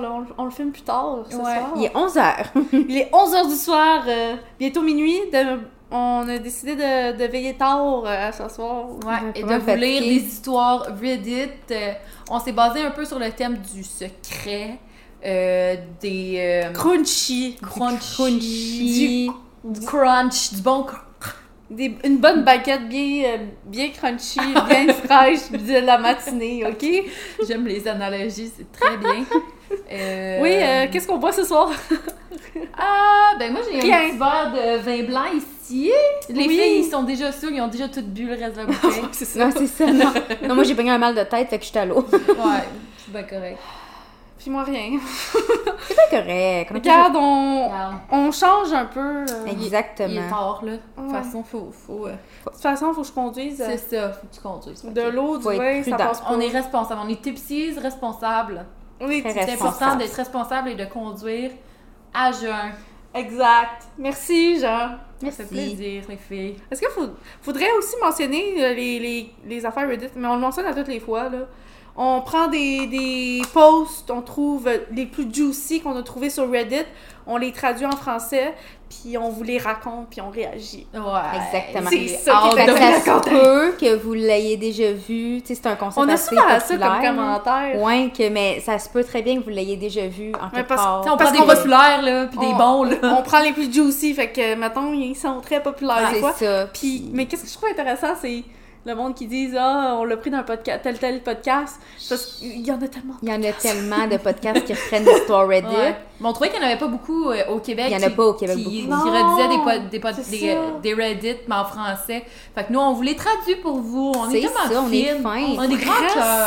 là. On, on le filme plus tard ce Ouais. soir. Il est 11h. Il est 11h du soir, euh, bientôt minuit. de- on a décidé de, de veiller tard euh, ce soir. Ouais, et de vous lire des histoires Reddit. Euh, on s'est basé un peu sur le thème du secret, euh, des euh, Crunchy. crunchy, Crunchy. du crunch, du bon cr- Des- une bonne baguette bien, euh, bien crunchy, bien fraîche de la matinée, ok? J'aime les analogies, c'est très bien. Euh, Oui, euh, qu'est-ce qu'on boit ce soir? Ah, ben moi j'ai un petit verre de vin blanc ici. Les Oui. filles, ils sont déjà sûrs, ils ont déjà toutes bu le reste de la bouteille. c'est ça. Non, c'est ça. Non. non, moi, j'ai pogné un mal de tête, fait que je suis à l'eau. ouais, c'est bien correct. Puis moi, rien. C'est pas correct. Comment Regarde, on, Regarde, on change un peu. euh. tu- De Il est Exactement. tard, là. De toute Ouais. façon, faut. faut euh, toute façon, faut que je conduise. euh, c'est ça, faut que tu conduises. De l'eau, du vin, ça prudent. passe pas. On est responsable, on est tipsies responsables. Oui, C'est important d'être responsable et de conduire à jeun. Exact. Merci, Jean. Ça fait Merci. plaisir, les filles. Est-ce qu'il faudrait aussi mentionner euh, les, les, les affaires Reddit, mais on le mentionne à toutes les fois, là. On prend des, des posts, on trouve les plus juicy qu'on a trouvés sur Reddit, on les traduit en français, puis on vous les raconte, puis on réagit. Ouais. Exactement. C'est ça qui est ça se peut que vous l'ayez déjà vu. Tu sais, c'est un concept On a assez souvent ça comme commentaire. Ouais, que, mais ça se peut très bien que vous l'ayez déjà vu en quelque parce- part. Tu sais, on Parce prend des populaires, là, puis des On- bons, là. On prend les plus juicy, fait que, mettons, ils sont très populaires des c'est ça. Puis, mais qu'est-ce que je trouve intéressant, c'est le monde qui dit Ah, on l'a pris d'un podcast, tel tel podcast. Parce qu'il y en a tellement. Il y en a tellement de podcasts qui reprennent l'histoire Reddit. Ouais. Mais on trouvait qu'il n'y en avait pas beaucoup euh, au Québec. Il y en a qui- pas au Québec qui, beaucoup. Qui redisaient des, pod- des, des, euh, des Reddit, mais en français. Fait que nous, on vous les traduit pour vous. On est, C'est tellement ça, on est fin. On des grands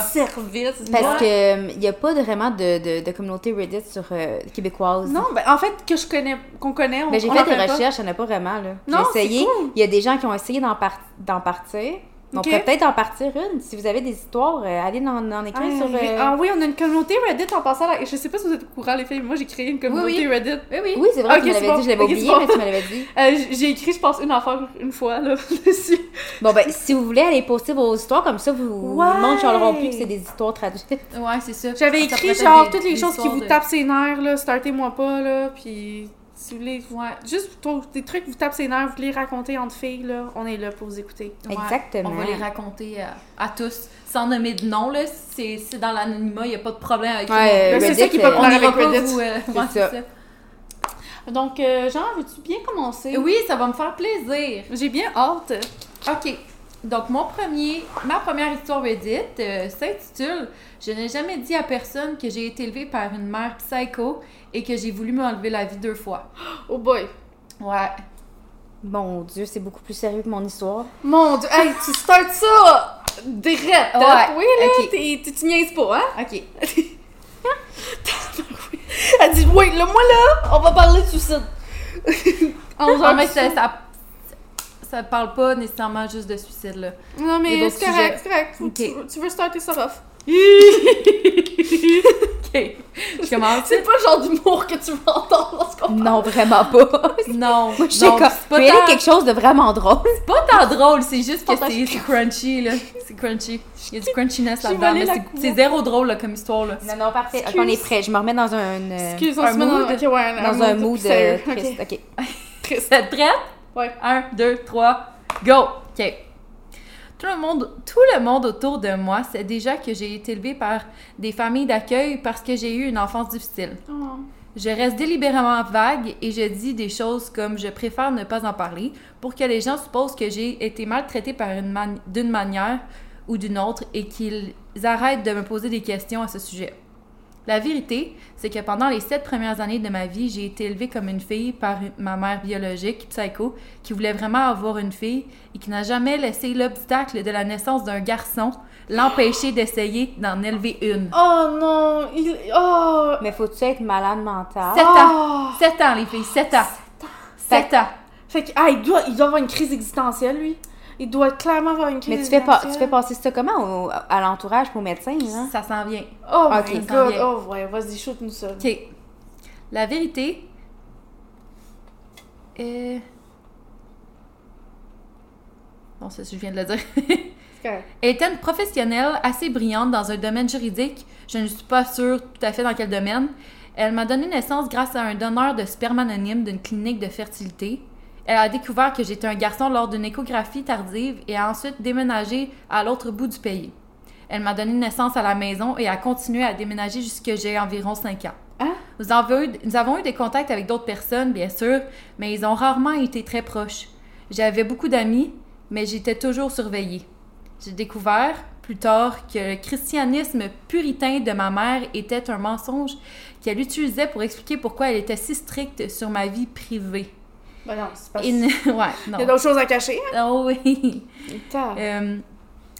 service. Parce Ouais. qu'il n'y a pas de- vraiment de, de, de communauté Reddit sur euh, québécoise. Non, ben en fait, que je connais, qu'on connaît, on Mais j'ai fait des recherches, il n'y en a pas vraiment. là. Non, J'ai essayé. cool. Il y a des gens qui ont essayé d'en par- d'en partir. On pourrait peut-être en partir une. Si vous avez des histoires, euh, allez en, en écrire Ah, sur. euh, Ah oui, on a une communauté Reddit en passant là. Je sais pas si vous êtes au courant, les filles, mais moi j'ai créé une communauté Oui, Reddit. Oui, oui. Oui, c'est vrai, Ok, tu me l'avais dit, je l'avais Ok, oublié, mais tu me l'avais dit. Euh, j'ai écrit, je pense, une affaire une fois là, dessus. Bon, ben, si vous voulez aller poster vos histoires comme ça, vous, Ouais. le monde ne chialeront plus que c'est des histoires traduites. Ouais, c'est ça. J'avais écrit genre des- toutes les choses qui vous de- tapent ses nerfs, là, startez-moi pas, là, puis si vous voulez, Ouais. juste toi, des trucs qui vous tapent ses nerfs, vous les raconter entre filles, là, on est là pour vous écouter. Ouais. Exactement. On va les raconter à, à tous, sans nommer de nom, là. C'est c'est dans l'anonymat, il n'y a pas de problème avec Ouais, c'est ça qui est euh, pas On Avec Reddit. vous... euh, C'est ouais, c'est ça. ça. Donc, euh, Jean, veux-tu bien commencer? Oui, ça va me faire plaisir. J'ai bien hâte. OK. Donc, mon premier, ma première histoire Reddit euh, s'intitule Je n'ai jamais dit à personne que j'ai été élevée par une mère psycho et que j'ai voulu m'enlever la vie deux fois. Oh boy. Ouais. Mon Dieu, c'est beaucoup plus sérieux que mon histoire. Mon dieu, hey, tu starts ça direct, hein? Ouais, Oui, là, ok. t'es- tu tu niaises pas, hein? OK. Elle dit, oui, là, moi, là, on va parler de suicide. En Non, mais ça, ça, ça parle pas nécessairement juste de suicide, là. Non, mais c'est correct, c'est correct. Faut- Ok. Tu, tu veux starter ça rough. OK. Je commence. C'est pas le genre d'humour que tu veux entendre dans ce qu'on Non, vraiment pas. Non. Moi, je sais pas Mais tant- quelque chose de vraiment drôle. C'est pas tant drôle, c'est juste que c'est crunchy, là. C'est crunchy. Il y a du crunchiness là-dedans, mais c'est- zéro drôle, là, comme histoire, là. Non, non, parfait. Ok, Excuse. on est prêt. Je me remets dans un. euh, Excuse, on un se met dans, ok, ouais, dans un mood euh, triste. Ok. Ok. Triste. Vous êtes prête? Ouais. Un, deux, trois, go! OK. Tout le, monde, tout le monde autour de moi sait déjà que j'ai été élevée par des familles d'accueil parce que j'ai eu une enfance difficile. Oh. Je reste délibérément vague et je dis des choses comme je préfère ne pas en parler pour que les gens supposent que j'ai été maltraitée par une d'une manière ou d'une autre et qu'ils arrêtent de me poser des questions à ce sujet. La vérité, c'est que pendant les sept premières années de ma vie, j'ai été élevée comme une fille par ma mère biologique, psycho, qui voulait vraiment avoir une fille et qui n'a jamais laissé l'obstacle de la naissance d'un garçon l'empêcher d'essayer d'en élever une. Oh non, il. Oh! Mais faut-tu être malade mental? Sept Oh! ans. Sept ans, les filles, sept ans. Sept ans. Fait que, ah, il doit, il doit avoir une crise existentielle, lui. Il doit clairement avoir une crise Mais tu fais, pas, tu fais passer ça comment au- à l'entourage pour médecin, hein? Ça s'en vient. Oh Ok, my god. vient. Oh, ouais, vas-y, shoot-nous ça. OK. La vérité. Euh... Bon, ça, je viens de le dire. Elle était une professionnelle assez brillante dans un domaine juridique. Je ne suis pas sûre tout à fait dans quel domaine. Elle m'a donné naissance grâce à un donneur de sperme anonyme d'une clinique de fertilité. Elle a découvert que j'étais un garçon lors d'une échographie tardive et a ensuite déménagé à l'autre bout du pays. Elle m'a donné naissance à la maison et a continué à déménager jusqu'à j'ai environ 5 ans. Hein? Nous avons, eu, nous avons eu des contacts avec d'autres personnes, bien sûr, mais ils ont rarement été très proches. J'avais beaucoup d'amis, mais j'étais toujours surveillée. J'ai découvert plus tard que le christianisme puritain de ma mère était un mensonge qu'elle utilisait pour expliquer pourquoi elle était si stricte sur ma vie privée. Ben non, c'est pas Et Il ne- ouais, non. y a d'autres choses à cacher. hein? Oh oui. Euh,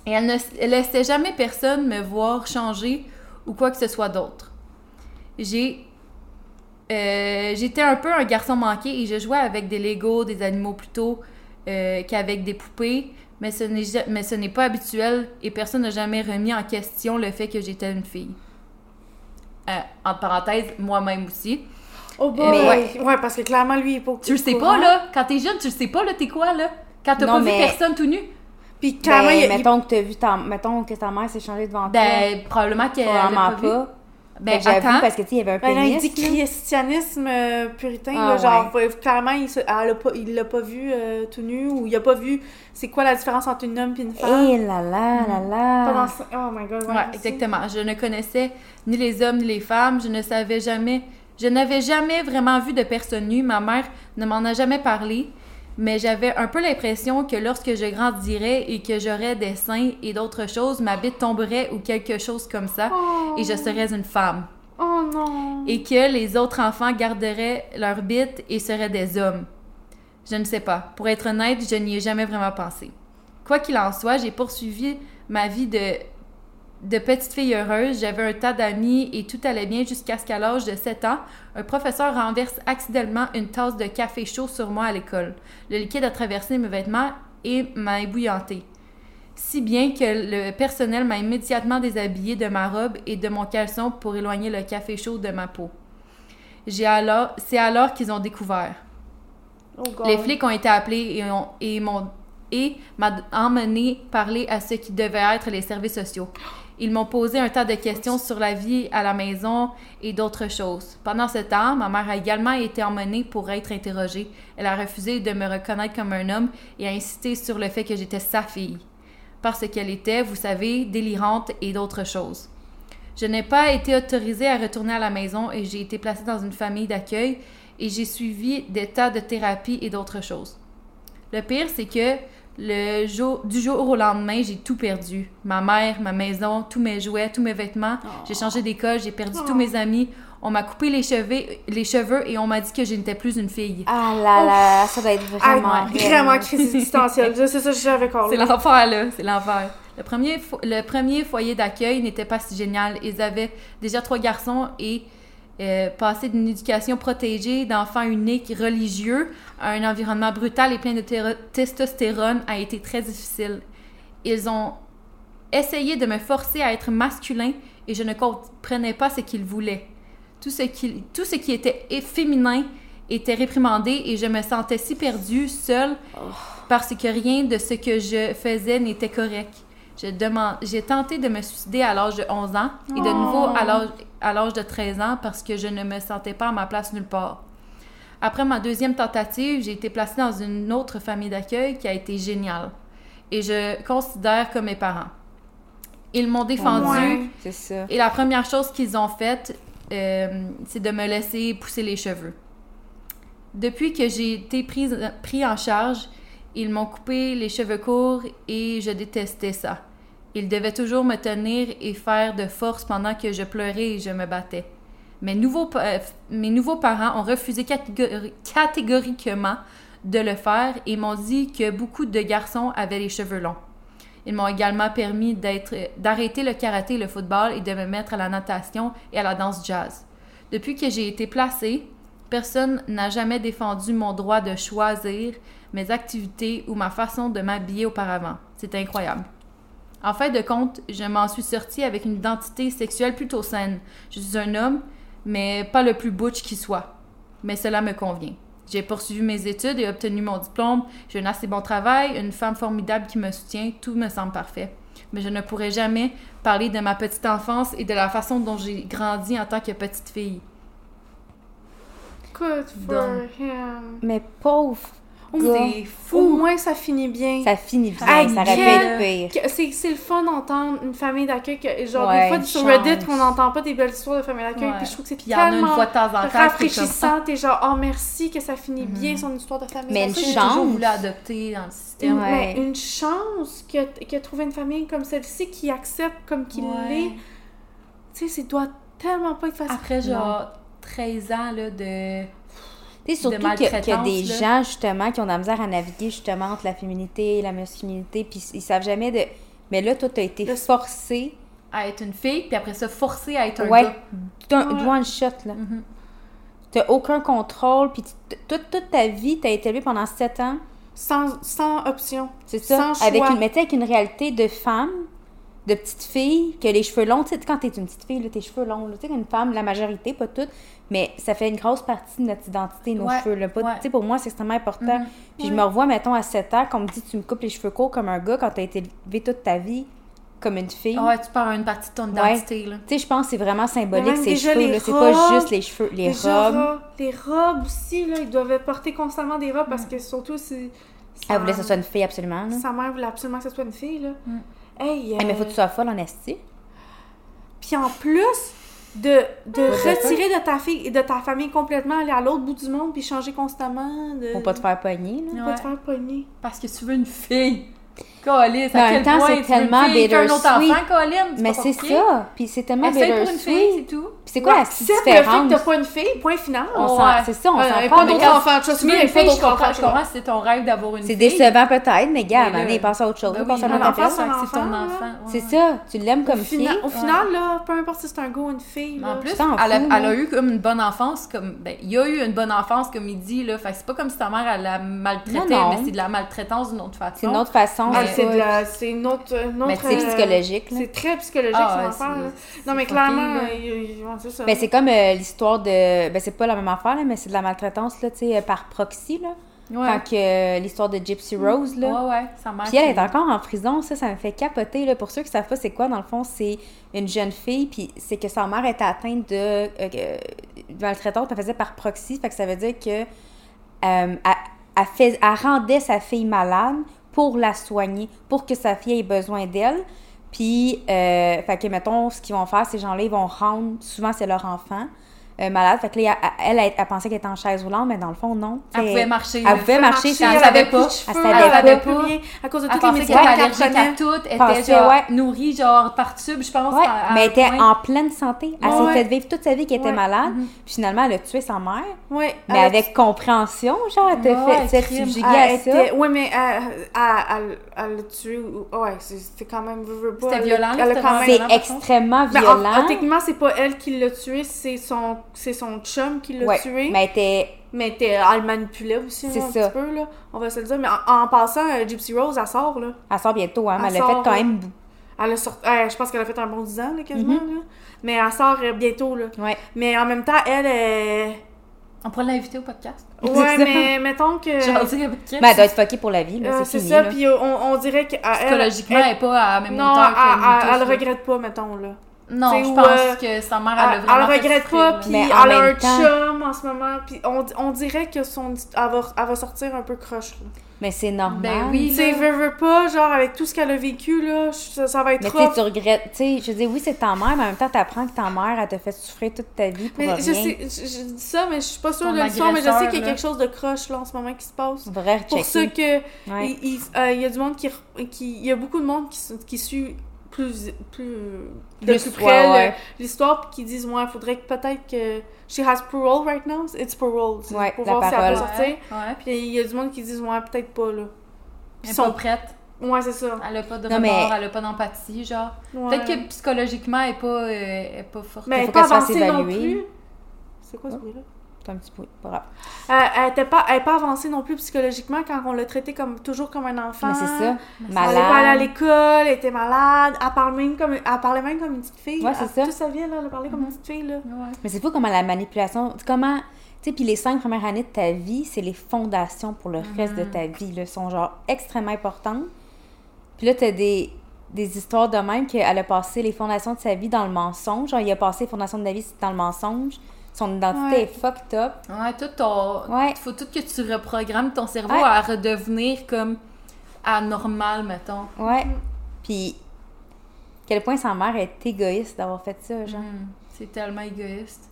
et elle ne laissait jamais personne me voir changer ou quoi que ce soit d'autre. J'ai. euh, J'étais un peu un garçon manqué et je jouais avec des Legos, des animaux plutôt euh, qu'avec des poupées, mais ce n'est ja- mais ce n'est pas habituel et personne n'a jamais remis en question le fait que j'étais une fille. Euh, entre parenthèses, moi-même aussi. Oh boy! Mais ouais. ouais, parce que clairement, lui, il est pas Tu le sais pas, là. Quand t'es jeune, tu le sais pas, là, t'es quoi, là? Quand t'as pas mais- vu personne tout nu? Puis clairement, Ben, il, mettons que t'as vu ta... Mettons que ta mère s'est changée devant toi. Ben, probablement qu'elle l'a Probablement pas pas. Ben, Ben, j'avoue, attends. parce que tu sais, il y avait un Ben là, il pénis. dit christianisme euh, puritain, Ah, là, genre, ouais, clairement, il, se- elle a pas, il l'a pas vu euh, tout nu, ou il a pas vu c'est quoi la différence entre un homme et une femme. Eh là là là là. Pendant Oh my god, ouais. Exactement. Je ne connaissais ni les hommes ni les femmes. Je ne savais jamais. Je n'avais jamais vraiment vu de personne nue. Ma mère ne m'en a jamais parlé. Mais j'avais un peu l'impression que lorsque je grandirais et que j'aurais des seins et d'autres choses, ma bite tomberait ou quelque chose comme ça Oh. et je serais une femme. Oh non. Et que les autres enfants garderaient leur bite et seraient des hommes. Je ne sais pas. Pour être honnête, je n'y ai jamais vraiment pensé. Quoi qu'il en soit, j'ai poursuivi ma vie de, de petite fille heureuse. J'avais un tas d'amis et tout allait bien jusqu'à ce qu'à l'âge de 7 ans, un professeur renverse accidentellement une tasse de café chaud sur moi à l'école. Le liquide a traversé mes vêtements et m'a ébouillanté. Si bien que le personnel m'a immédiatement déshabillée de ma robe et de mon caleçon pour éloigner le café chaud de ma peau. J'ai alors, c'est alors qu'ils ont découvert. Oh. Les flics ont été appelés et, ont, et m'ont et m'a emmené parler à ceux qui devaient être les services sociaux. Ils m'ont posé un tas de questions sur la vie à la maison et d'autres choses. Pendant ce temps, ma mère a également été emmenée pour être interrogée. Elle a refusé de me reconnaître comme un homme et a insisté sur le fait que j'étais sa fille. Parce qu'elle était, vous savez, délirante et d'autres choses. Je n'ai pas été autorisée à retourner à la maison et j'ai été placée dans une famille d'accueil et j'ai suivi des tas de thérapies et d'autres choses. Le pire, c'est que le jour, du jour au lendemain, j'ai tout perdu. Ma mère, ma maison, tous mes jouets, tous mes vêtements. J'ai changé d'école, j'ai perdu tous mes amis. On m'a coupé les cheveux, les cheveux et on m'a dit que je n'étais plus une fille. Ah là là, ça doit être Ah, vraiment. vraiment crise existentielle. Sais ça, je savais encore. C'est l'enfer, là. C'est l'enfer. Le premier, le premier foyer d'accueil n'était pas si génial. Ils avaient déjà trois garçons et euh, passer d'une éducation protégée d'enfants uniques religieux à un environnement brutal et plein de téro- testostérone a été très difficile. Ils ont essayé de me forcer à être masculin et je ne comprenais pas ce qu'ils voulaient. Tout ce qui, tout ce qui était féminin était réprimandé et je me sentais si perdue, seule, parce que rien de ce que je faisais n'était correct. J'ai tenté de me suicider à l'âge de 11 ans et de nouveau à l'âge- à l'âge de 13 ans parce que je ne me sentais pas à ma place nulle part. Après ma deuxième tentative, j'ai été placée dans une autre famille d'accueil qui a été géniale et je considère comme mes parents. Ils m'ont défendue Ouais. Ça. et la première chose qu'ils ont faite, euh, c'est de me laisser pousser les cheveux. Depuis que j'ai été prise, pris en charge, ils m'ont coupé les cheveux courts et je détestais ça. Ils devaient toujours me tenir et faire de force pendant que je pleurais et je me battais. Mes nouveaux, euh, mes nouveaux parents ont refusé catégori- catégoriquement de le faire et m'ont dit que beaucoup de garçons avaient les cheveux longs. Ils m'ont également permis d'arrêter le karaté et le football et de me mettre à la natation et à la danse jazz. Depuis que j'ai été placée, personne n'a jamais défendu mon droit de choisir mes activités ou ma façon de m'habiller auparavant. C'est incroyable. En fin de compte, je m'en suis sortie avec une identité sexuelle plutôt saine. Je suis un homme, mais pas le plus butch qui soit. Mais cela me convient. J'ai poursuivi mes études et obtenu mon diplôme. J'ai un assez bon travail, une femme formidable qui me soutient. Tout me semble parfait. Mais je ne pourrais jamais parler de ma petite enfance et de la façon dont j'ai grandi en tant que petite fille. Good for Donc. him. Mais pauvre Au, gars. C'est au fou! moins, ça finit bien. Ça finit bien, ça aurait pu quel- être pire. C'est c'est le fun d'entendre une famille d'accueil. que- Genre, Ouais, des fois, une sur Reddit, chance. qu'on n'entend pas des belles histoires de famille d'accueil. Ouais. Puis je trouve que c'est Puis il y en a une tellement fois de temps en temps. c'est comme- rafraîchissant. T'es genre, oh merci que ça finit bien son histoire de famille. Mais une chance. toujours voulu adopter dans le Une, système. Ouais. mais une chance que, que trouver une famille comme celle-ci qui accepte comme qu'il Ouais. l'est. Tu sais, ça doit tellement pas être facile. Après, genre, 13 ans là, de. Tu sais, surtout qu'il y a des là. gens, justement, qui ont de la misère à naviguer, justement, entre la féminité et la masculinité, puis ils savent jamais de... Mais là, toi, t'as été Le- forcé, à être une fille, puis après ça, forcée à être un ouais, gars. d'un Ouais. one shot, là. Mhm. T'as aucun contrôle, puis toute, toute ta vie, t'as été élevée pendant sept ans, Sans, sans option. c'est ça, Sans avec choix. une, mais avec une réalité de femme, de petite fille, que les cheveux longs, tu sais, quand t'es une petite fille, là, tes cheveux longs, tu sais, une femme, la majorité, pas toutes, mais ça fait une grosse partie de notre identité, nos Ouais, cheveux, là, pas- ouais. tu sais, pour moi, c'est extrêmement important. Mhm. Puis je Ouais. me revois, mettons, à 7 ans, qu'on me dit, tu me coupes les cheveux courts comme un gars quand t'as été élevée toute ta vie comme une fille. Ouais, tu perds une partie de ton Ouais. identité, là. Tu sais, je pense que c'est vraiment symbolique, ces déjà cheveux. C'est pas juste les cheveux, les Les robes. robes. Les robes aussi, là, ils doivent porter constamment des robes parce que surtout, c'est. Elle voulait que ce soit une fille, absolument, là. Sa mère voulait absolument que ce soit une fille, là. Mm. Hey, Eh, mais euh, faut que tu sois folle en esti. Puis en plus de, de retirer de ta fille et de ta famille complètement, aller à l'autre bout du monde puis changer constamment. De... Pour pas te faire pogner, là. Pas Ouais. te faire pogner. Parce que tu veux une fille. Colin, à quel temps, c'est tellement bittersweet. Mais c'est ça. Puis c'est tellement Essaye pour une fille, bittersweet. c'est tout. Puis c'est quoi la Accepte le fait que différence? t'as pas une fille, point final. C'est ça, on Ouais, s'en prend pas d'autres enfants. Tu veux il une faut fille, je comprends, je comprends, c'est ton rêve d'avoir une C'est fille. décevant peut-être, mais gars, là- passe à autre chose. Ben passe à autre que c'est c'est ton enfant. C'est ça, tu l'aimes comme fille? au final, là, peu importe si c'est un gars ou une fille. En plus, elle a, eu comme une bonne enfance, comme ben, il y a eu une bonne enfance, comme il dit, là. Fait que c'est pas comme si ta mère, elle la maltraitait, Non, non. mais c'est de la maltraitance d'une autre façon. C'est une autre façon. Ah, c'est de ça. la- c'est une autre. Une autre Mais C'est psychologique, là. C'est très psychologique, Ah, son ouais, affaire. c'est- Non, mais clairement, c'est ça. Ben, c'est comme euh, l'histoire de. Ben, c'est pas la même affaire, là, mais c'est de la maltraitance, là, tu sais, euh, par proxy, là. Ouais. Quand que euh, l'histoire de Gypsy Rose, là. Ouais, ouais, mère. Puis elle est encore en prison, ça, ça me fait capoter. Là. Pour ceux qui savent pas c'est quoi, dans le fond, c'est une jeune fille, puis c'est que sa mère était atteinte de, euh, de maltraitance, puis elle faisait par proxy, fait que ça veut dire que euh, elle, elle fais- elle rendait sa fille malade pour la soigner, pour que sa fille ait besoin d'elle. Puis, euh, fait que, mettons, ce qu'ils vont faire, ces gens-là, ils vont rendre, souvent c'est leur enfant, euh, malade. Fait que là, elle, elle, elle pensait qu'elle était en chaise roulante, mais dans le fond, non. Elle pouvait marcher. Elle pouvait marcher, elle elle avait savait pas. cheveux, Elle elle savait pas. plus rien à cause de Elle toutes les médicaments était qu'elle allergique à prenait. tout, était Pensait, genre ouais. nourrie genre par tube, je pense. Ouais, à- à mais elle était en pleine santé. Elle s'est ouais. fait vivre toute sa vie qu'elle était Ouais. malade. Mhm. Puis finalement, elle a tué sa mère. Ouais, Mais elle- avec compréhension, genre, elle t'a fait elle à ça. Ouais, mais elle, elle, elle, elle l'a tué. ou- Ouais, c'est- c'était quand même. C'était elle- violent, Elle. C'est extrêmement en- violent. techniquement, c'est pas elle qui l'a tué, c'est son, c'est son chum qui l'a Ouais, tué. mais elle était. Mais t'es- elle le manipulait aussi, là, un ça. petit peu, là. On va se le dire. Mais en, en passant, euh, Gypsy Rose, elle sort, là. Elle sort bientôt, hein, mais Elle elle a fait quand euh, même. Elle a sorti... euh, je pense qu'elle a fait un bon 10 ans, là, quasiment, Mhm. là. Mais elle sort euh, bientôt, là. Ouais. Mais en même temps, elle est... On pourrait l'inviter au podcast. Ouais, mais mettons que... Genre, dire elle. Mais elle doit être fuckée pour la vie, là. euh, c'est c'est fini. ça, là. puis euh, on, on dirait qu'elle... Psychologiquement, elle n'est pas à la même Non, hauteur elle, que nous elle, tous, elle là. regrette pas, mettons, là. Non, T'sais, je où, pense euh, que sa mère, Elle, elle a elle fait regrette pas, puis elle a un temps- chum en ce moment, puis on, on dirait que son, elle, va, elle va sortir un peu croche. là. Mais c'est normal. Ben oui, Tu sais, veux, veux pas, genre, avec tout ce qu'elle a vécu, là, ça, ça va être Mais tu sais, rough. tu regrettes. Tu sais, je dire, oui, c'est ta mère, mais en même temps, t'apprends que ta mère, elle t'a fait souffrir toute ta vie pour Mais rien. je sais, je, je dis ça, mais je suis pas sûre Ton de l'histoire, mais je sais qu'il y a quelque chose de croche, là, en ce moment, qui se passe. Vrai Pour ceux que... Ouais. Euh, il y a du monde qui... il y a beaucoup de monde qui suit plus... plus de Plus, près ouais. le- l'histoire, puis qui disent, ouais, faudrait que peut-être que... She has parole right now. It's parole. Ouais, pour la voir si elle parole. peut sortir. Ouais, ouais. Puis il y a du monde qui disent, ouais, peut-être pas, là. Ils sont... prête. Ouais, c'est ça. Elle a pas de Non, remords, mais- elle a pas d'empathie, genre. Ouais. Peut-être que psychologiquement, elle est pas, euh, elle est pas forte. Mais elle faut qu'elle se fasse évaluer. C'est quoi ce Oh. bruit-là? C'est un petit peu. Pas grave. Euh, elle était pas, elle avancée non plus psychologiquement quand on l'a traité comme toujours comme un enfant. Mais c'est ça. Elle allait pas à Malade. l'école, elle était malade, elle, parle même comme, elle parlait même comme une petite fille. Ouais, c'est Elle- ça. Sa vie, elle, elle parlait comme une petite fille, là. Ouais. Mais c'est fou comment la manipulation. Comment. Tu sais, puis les cinq premières années de ta vie, c'est les fondations pour le reste de ta vie. Là, sont genre extrêmement importantes. Puis là, t'as des. des histoires de même qu'elle a passé les fondations de sa vie dans le mensonge. Genre, il a passé les fondations de la vie dans le mensonge. Son identité Ouais. est fucked up. Ouais, tout ton. Ouais. Faut tout que tu reprogrammes ton cerveau Ouais. à redevenir comme anormal, mettons. Ouais. Puis, quel point sa mère est égoïste d'avoir fait ça, genre. Mm. C'est tellement égoïste.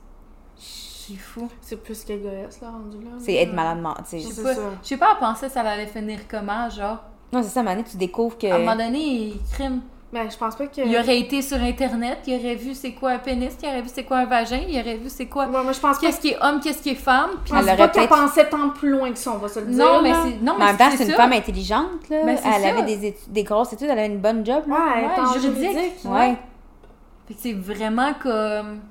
C'est fou. C'est plus qu'égoïste, là, rendu là. C'est être malade mental. Je sais C'est pas, ça. je sais pas à penser ça allait finir comment, genre. Non, c'est ça, à un moment donné, tu découvres que. À un moment donné, crime. Mais je pense pas que. Il aurait été sur Internet, il aurait vu c'est quoi un pénis, il aurait vu c'est quoi un vagin, il aurait vu c'est quoi. Ouais, moi, je pense pas Qu'est-ce qui est homme, qu'est-ce qui est femme. Puis... pense Elle pas aurait qu'elle pensait tant plus loin que ça, on va se le dire. Non, mais c'est. Non, Mais mais en même temps, c'est c'est une femme intelligente, là. Ben, elle ça. avait des, études- des grosses études, elle avait une bonne job, là. Ouais, Ouais, juridique. juridique. Ouais. Fait que c'est vraiment comme.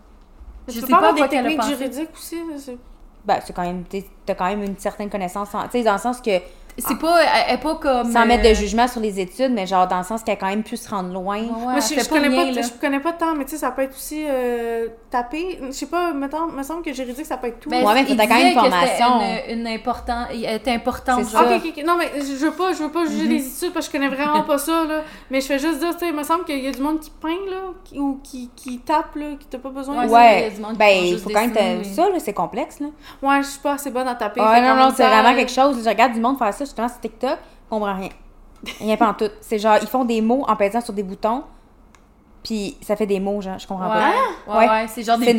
Je sais pas pas des techniques juridiques aussi. c'est- Ben, c'est quand même. T'as quand même une certaine connaissance, en- tu sais, dans le sens que. C'est pas. Elle elle est pas comme. Sans mettre de euh, jugement sur les études, mais genre dans le sens qu'elle a quand même pu se rendre loin. Ouais, Moi, je, je connais rien, pas, je connais pas tant, mais tu sais, ça peut être aussi euh, tapé. Je sais pas, mettons, me semble que juridique, ça peut être tout. Ben, Ouais, mais il t'as quand même une formation. Une, une important, elle était importante, C'est genre. ça. Ok, ok, ok. Non, mais je veux pas, je veux pas juger les études parce que je connais vraiment pas ça, là. Mais je fais juste dire, tu sais, il me semble qu'il y a du monde qui peint, là, qui- ou qui, qui tape, là, qui t'a pas besoin. Ouais, vrai, il y a Ouais, du monde qui ben, il faut quand même. t'as- Ça, là, c'est complexe, là. Ouais, je suis pas assez bonne à taper. Ouais, non, non, même c'est vraiment quelque chose. Je regarde du monde faire ça justement sur TikTok, je comprends rien. Rien pas en tout. C'est genre, ils font des mots en pesant sur des boutons, puis ça fait des mots, genre, je comprends Ouais, pas. ouais, Ouais. ouais, c'est genre des codes,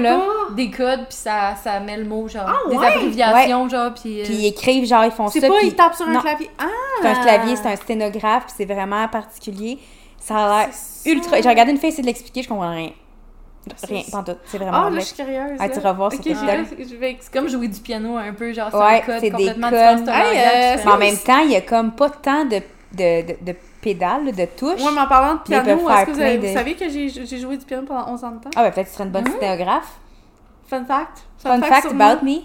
là. des codes, puis ça, ça met le mot, genre, Ah, des ouais? abréviations, genre, puis... euh, Puis ils écrivent, genre, ils font C'est ça. pas, puis- ils tapent sur un non, clavier. Ah! C'est un clavier, c'est un sténographe, puis c'est vraiment particulier. Ça a l'air C'est ça. ultra. J'ai regardé une fille essayer de l'expliquer, je comprends rien. C'est Rien, ça. pas en tout. C'est vraiment Ah, là, je suis curieuse. Ah, tu revois sur Ok, TikTok. je vais- C'est comme jouer du piano un peu, genre, c'est Ouais, c'est des codes. c'est Hey, euh. Mais en même temps, il y a comme pas tant de, de, de, de pédales, de touches. Ouais, mais en parlant de piano, est-ce que vous, avez- plein de- vous savez que j'ai joué du piano pendant 11 ans de temps? Ah, ben peut-être que tu serais une bonne sténographe. Fun fact. Fun fact about me.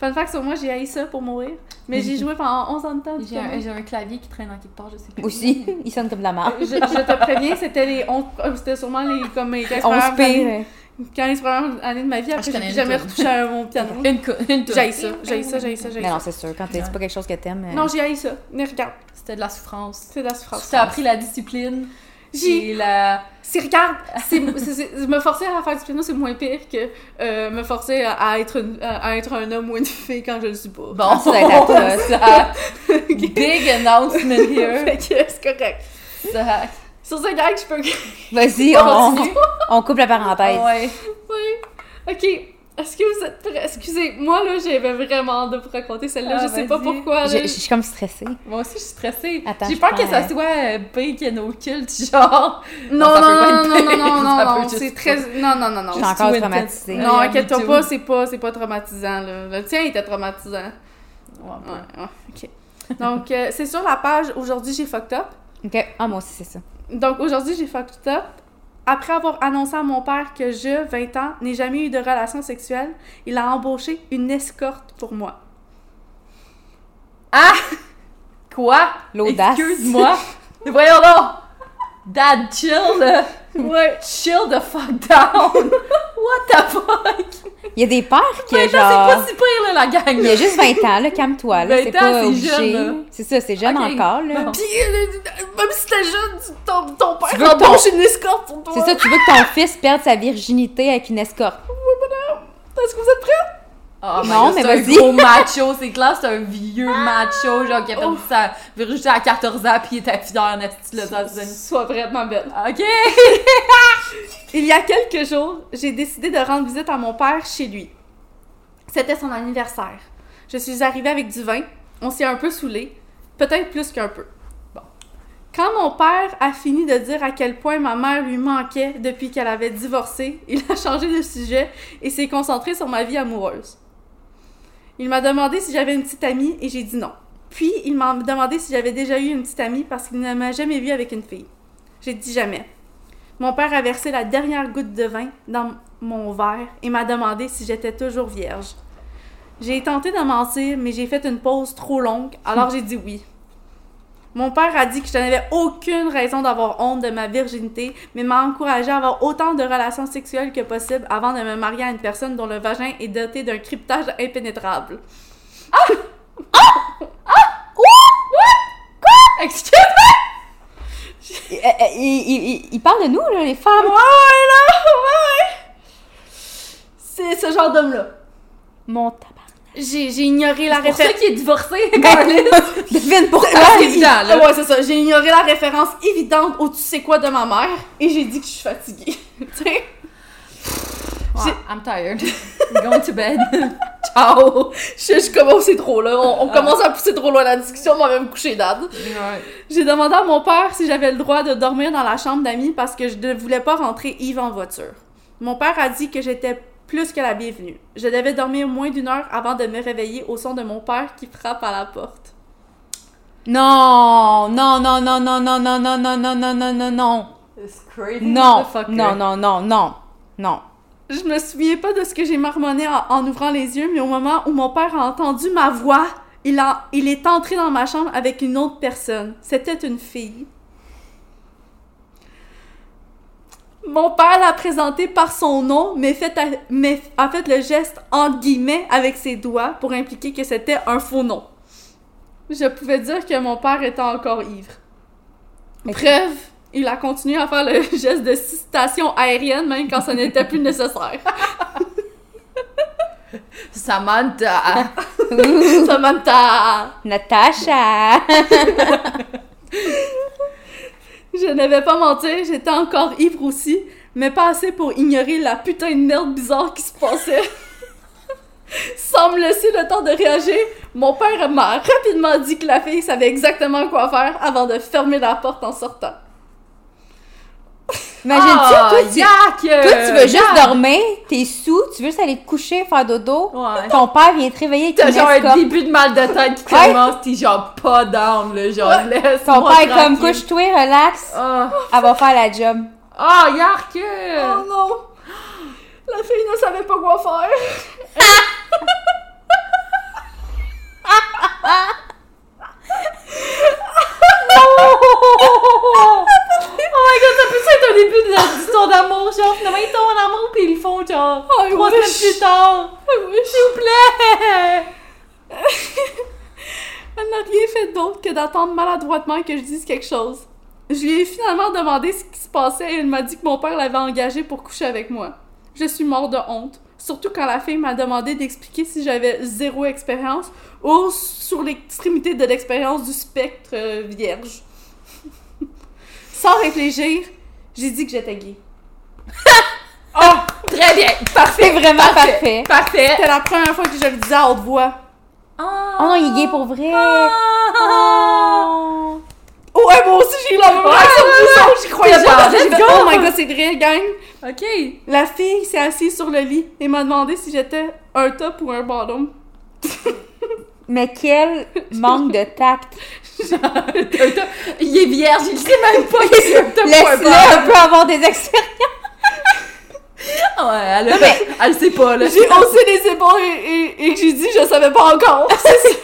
Fun fact sur moi, j'ai haï ça pour mourir. Mais j'ai joué pendant 11 ans de temps J'ai un, clavier qui traîne en quelque part, je sais plus. Aussi, il sonne comme de la merde. Je, je te préviens, c'était les 11 euh, c'était sûrement les comme mes 15 On premières se années, pire. 15 premières années de ma vie. Ah, Après, je j'ai jamais retouché à mon piano. Une, une. J'ai ça, j'ai ça, j'ai ça, j'ai Mais non, ça. c'est sûr. Quand c'est pas quelque chose que t'aimes. euh, Non, j'ai haï ça. Mais regarde, C'était de la souffrance. c'est de la souffrance. Tu as appris la discipline. J'ai- la... Si regarde, c'est, c'est- c'est- me forcer à faire du piano, c'est moins pire que euh, me forcer à, à être une- à être un homme ou une fille quand je le suis pas. Bon, être atroce. ça- Big announcement here. Fait que c'est correct. Ça... Sur ce gag, je peux. Vas-y, On on, coupe la parenthèse. Ouais. oui. Ok. Est-ce que vous êtes prêts? Excusez, moi là, j'avais vraiment hâte de vous raconter celle-là. Ah, je sais pas pourquoi. Je, je suis comme stressée. Moi aussi, je suis stressée. Attends, J'ai peur que ça soit euh, bacon occulte, genre. Non, non, non, non, non, non, non, non, c'est très. Non, non, non, non. Je suis encore traumatisée. Non, inquiète-toi pas, c'est pas, c'est pas traumatisant, là. Le tien était traumatisant. Ouais, Ouais, ouais, ok. Donc, euh, c'est sur la page Aujourd'hui, j'ai fucked up. Ok. Ah, moi aussi, c'est ça. Donc, aujourd'hui, j'ai fucked up. Après avoir annoncé à mon père que je, 20 ans, n'ai jamais eu de relation sexuelle, il a embauché une escorte pour moi. Quoi? L'audace. Excuse-moi. Voyons donc. Dad, chill. là. Ouais. Chill the fuck down. What the fuck? Il y a des pères qui, genre. c'est pas si pire, là, la gang. Il y a juste 20 ans, là, calme-toi, là. 20 C'est pas obligé. C'est ça, c'est jeune encore, là. Puis, euh, même si t'es jeune, ton, ton Tu père que embauche une escorte pour toi. C'est ça, tu veux que ton fils perde sa virginité avec une escorte. Est-ce que vous êtes prêts? Oh, Non, mais c'est un vas-y. gros macho, c'est clair, c'est un vieux macho, genre, qui a perdu sa virginité à 14 ans, pis il était fier, une... Sois vraiment belle. Ok! Il y a quelques jours, j'ai décidé de rendre visite à mon père chez lui. C'était son anniversaire. Je suis arrivée avec du vin. On s'est un peu saoulé. Peut-être plus qu'un peu. Bon. Quand mon père a fini de dire à quel point ma mère lui manquait depuis qu'elle avait divorcé, il a changé de sujet et s'est concentré sur ma vie amoureuse. Il m'a demandé si j'avais une petite amie et j'ai dit non. Puis il m'a demandé si j'avais déjà eu une petite amie parce qu'il ne m'a jamais vue avec une fille. J'ai dit jamais. Mon père a versé la dernière goutte de vin dans mon verre et m'a demandé si j'étais toujours vierge. J'ai tenté de mentir, mais j'ai fait une pause trop longue, alors j'ai dit oui. Mon père a dit que je n'avais aucune raison d'avoir honte de ma virginité, mais m'a encouragé à avoir autant de relations sexuelles que possible avant de me marier à une personne dont le vagin est doté d'un cryptage impénétrable. Excuse-moi! il, il- il- il parle de nous, là, les femmes. Ouais, là, ouais! C'est ce genre d'homme-là. Mon tabac. J'ai j'ai ignoré la C'est pour ça référence. qu'il est divorcé, Carlis. Devine pourquoi. C'est évident, là. Ouais, c'est ça. J'ai ignoré la référence évidente au tu sais quoi de ma mère et j'ai dit que je suis fatiguée. tu sais? I'm tired. Going to bed. Ciao. Je, je commence, c'est trop là. On, on commence à pousser trop loin la discussion, on va même coucher dad. Ouais. J'ai demandé à mon père si j'avais le droit de dormir dans la chambre d'amis parce que je ne voulais pas rentrer Yves en voiture. Mon père a dit que j'étais plus que la bienvenue. Je devais dormir moins d'une heure avant de me réveiller au son de mon père qui frappe à la porte. Non, non, non, non, non, non, non, non, non, non, non, non, non, non. It's crazy. Non, non, non, non, non, non. Je me souviens pas de ce que j'ai marmonné en, en ouvrant les yeux, mais au moment où mon père a entendu ma voix, il, a, il est entré dans ma chambre avec une autre personne. C'était une fille. Mon père l'a présenté par son nom, mais, fait a, mais a fait le geste entre guillemets avec ses doigts pour impliquer que c'était un faux nom. Je pouvais dire que mon père était encore ivre. Mais- Preuve, il a continué à faire le geste de citation aérienne même quand ce n'était plus nécessaire. Samantha. Samantha! Natacha. Je ne vais pas mentir, j'étais encore ivre aussi, mais pas assez pour ignorer la putain de merde bizarre qui se passait. Sans me laisser le temps de réagir, mon père m'a rapidement dit que la fille savait exactement quoi faire avant de fermer la porte en sortant. Imagine-tu, Ah, toi, tu, yak! toi, tu veux juste Yak! dormir, t'es sous, tu veux juste aller te coucher, faire dodo. Ouais. Ton père vient te réveiller avec T'as une genre un début de mal de tête qui commence, t'es genre pas down, là, genre laisse Ton père est comme couche-toi, relax. Ah, Elle va faire la job. ah, yark! Oh non! La fille ne savait pas quoi faire. Oh my god, ça peut être un début de l'histoire d'amour, genre finalement ils tombent en amour pis ils le font genre Oh, trois semaines plus tard. S'il vous plaît! Elle n'a rien fait d'autre que d'attendre maladroitement que je dise quelque chose. Je lui ai finalement demandé ce qui se passait et elle m'a dit que mon père l'avait engagé pour coucher avec moi. Je suis mort de honte, surtout quand la fille m'a demandé d'expliquer si j'avais zéro expérience ou sur l'extrémité de l'expérience du spectre euh, vierge. Sans réfléchir, j'ai dit que j'étais gay. Oh, très bien, parfait! C'est vraiment parfait. Parfait! C'était la première fois que je le disais à haute voix. Oh non, il est gay pour vrai. Ah. Oh. Ouais, moi aussi j'ai eu la même réaction que j'y croyais pas. J'ai oh my god, c'est vrai, gang. Ok. La fille s'est assise sur le lit et m'a demandé si j'étais un top ou un bottom. Mais quel manque de tact. il est vierge, il sait même pas qu'il est Laisse-le un peu avoir des expériences. Ouais, elle, elle sait pas, là. J'ai haussé les épaules et, et, et j'ai dit je savais pas encore. C'est ça.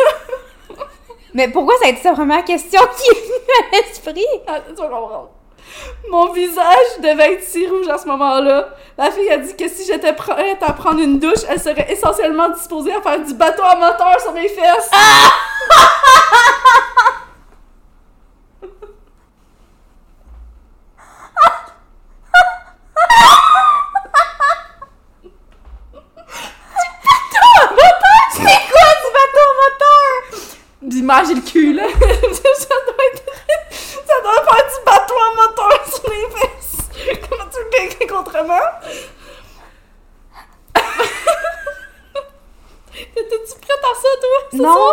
Mais pourquoi ça a été sa première question qui est venue à l'esprit? Ah, tu vas comprendre. Mon visage devait être si rouge à ce moment-là. La fille a dit que si j'étais prête à prendre une douche, elle serait essentiellement disposée à faire du bateau à moteur sur mes fesses. C'est quoi du bateau moteur? L'image et le cul, là. ça doit être. Ça doit faire du bateau à moteur sur les fesses. Comment tu le décris autrement? Étais-tu prête à ça, toi? ce Non.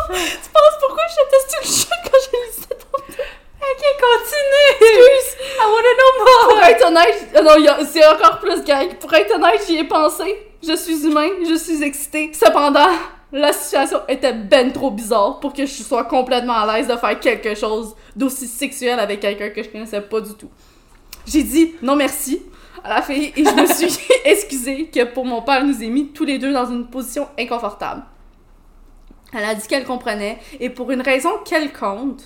tu penses pourquoi j'étais sur le choc quand je lisais ton Ok, continue! I wanna know Pour more! être honnête, euh, non, c'est encore plus gag. Pour être honnête, j'y ai pensé. Je suis humain, je suis excitée. Cependant, la situation était ben trop bizarre pour que je sois complètement à l'aise de faire quelque chose d'aussi sexuel avec quelqu'un que je connaissais pas du tout. J'ai dit non merci à la fille et je me suis excusée que pour mon père nous ait mis tous les deux dans une position inconfortable. Elle a dit qu'elle comprenait et pour une raison quelconque,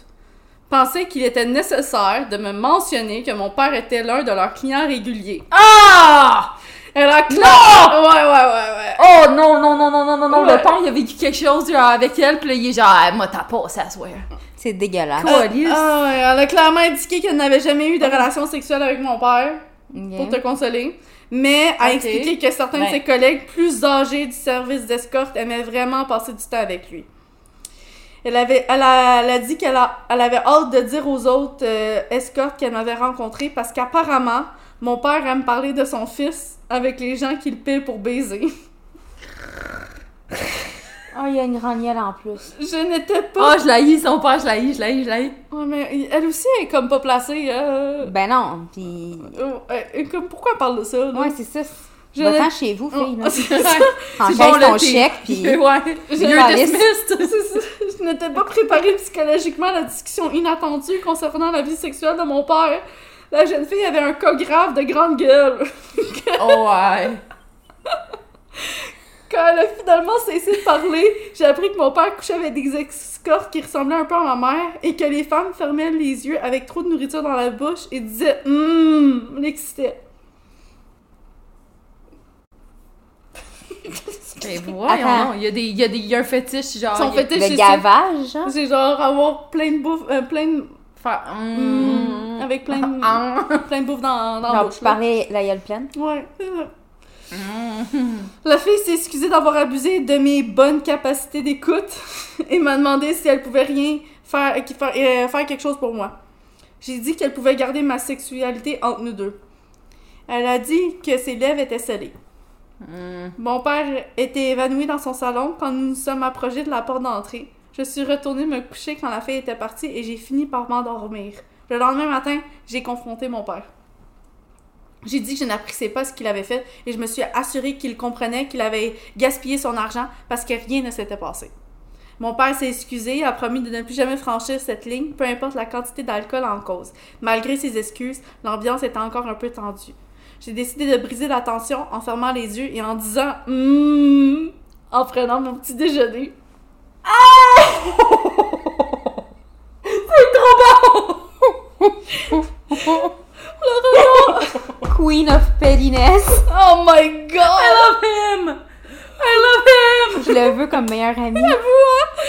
pensait qu'il était nécessaire de me mentionner que mon père était l'un de leurs clients réguliers. Ah! Elle a cla- Non! Ouais, ouais, ouais, ouais. Oh non, non, non, non, non, non, non, Ouais, ton père, il a vécu quelque chose genre, avec elle, puis là, il est genre, ah, moi, t'as passé à soir. C'est dégueulasse. Ah ouais, elle a clairement indiqué qu'elle n'avait jamais eu de relation sexuelle avec mon père, pour te consoler. Mais a expliqué que certains de Ben. ses collègues plus âgés du service d'escorte aimaient vraiment passer du temps avec lui. Elle, avait, elle, a, elle a dit qu'elle a- elle avait hâte de dire aux autres euh, escortes qu'elle m'avait rencontrés parce qu'apparemment, mon père aime parler de son fils avec les gens qu'il paie pour baiser. Oh, il y a une grande gueule en plus. Je n'étais pas. Oh, je la hais, son père, je la hais, je la hais, je la hais. Ouais, mais elle aussi est comme pas placée. euh, Ben non, pis. euh, euh, comme, pourquoi elle parle de ça? là? Ouais, c'est ça. Je Va-t'en chez vous, Oh, fille. c'est ça. Encaisse bon, ton chèque, pis. Ouais. Je- n'étais pas préparée psychologiquement à la discussion inattendue concernant la vie sexuelle de mon père. La jeune fille avait un cas grave de grande gueule. Oh, ouais. Quand elle a finalement cessé de parler, j'ai appris que mon père couchait avec des escortes qui ressemblaient un peu à ma mère et que les femmes fermaient les yeux avec trop de nourriture dans la bouche et disaient Hum, l'excitait. Ben, voyons, Attends. non. Il y, a des, il, y a des, il y a un fétiche, genre. Son fétiche, Le c'est gavage, genre. C'est genre avoir plein de bouffe, euh, plein de. Faire. Hum, Mm. avec plein de, Ah. plein de bouffe dans, dans la bouche. parlais la gueule pleine. Ouais, c'est ça. Mm. La fille s'est excusée d'avoir abusé de mes bonnes capacités d'écoute et m'a demandé si elle pouvait rien faire, qui- faire, euh, faire quelque chose pour moi. J'ai dit qu'elle pouvait garder ma sexualité entre nous deux. Elle a dit que ses lèvres étaient scellées. Mm. Mon père était évanoui dans son salon quand nous nous sommes approchés de la porte d'entrée. Je suis retournée me coucher quand la fille était partie et j'ai fini par m'endormir. Le lendemain matin, j'ai confronté mon père. J'ai dit que je n'appréciais pas ce qu'il avait fait et je me suis assurée qu'il comprenait qu'il avait gaspillé son argent parce que rien ne s'était passé. Mon père s'est excusé et a promis de ne plus jamais franchir cette ligne, peu importe la quantité d'alcool en cause. Malgré ses excuses, l'ambiance était encore un peu tendue. J'ai décidé de briser la tension en fermant les yeux et en disant Hum en prenant mon petit déjeuner. Queen of pettiness. Oh my god! I love him! I love him! Je le veux comme meilleur ami. J'avoue, hein?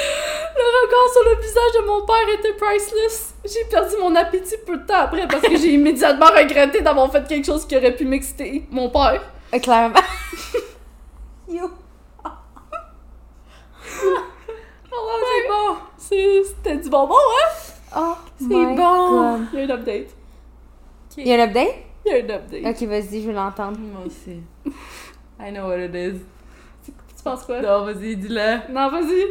Le regard sur le visage de mon père était priceless. J'ai perdu mon appétit peu de temps après parce que j'ai immédiatement regretté d'avoir fait quelque chose qui aurait pu m'exciter. Mon père. Euh, Clairement. You. Oh, c'est bon. C'était du bonbon, hein? Oh, C'est bon. God. Il y a un update. Il y a un update? Il y a un update. Ok, vas-y, je veux l'entendre. Moi aussi. I know what it is. Tu penses quoi? Non, vas-y, dis-le. Non, vas-y.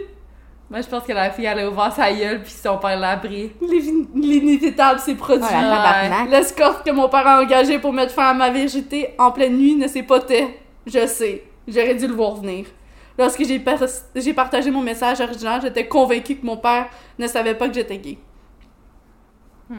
Moi, je pense que la fille, elle a ouvert sa gueule, puis son père l'a pris. L'in- L'inévitable s'est produit. Oh, la tabarnak. L'escorte que mon père a engagée pour mettre fin à ma vérité en pleine nuit ne s'est pas tait. Je sais. J'aurais dû le voir venir. Lorsque j'ai par- j'ai partagé mon message original, j'étais convaincue que mon père ne savait pas que j'étais gay. Hmm.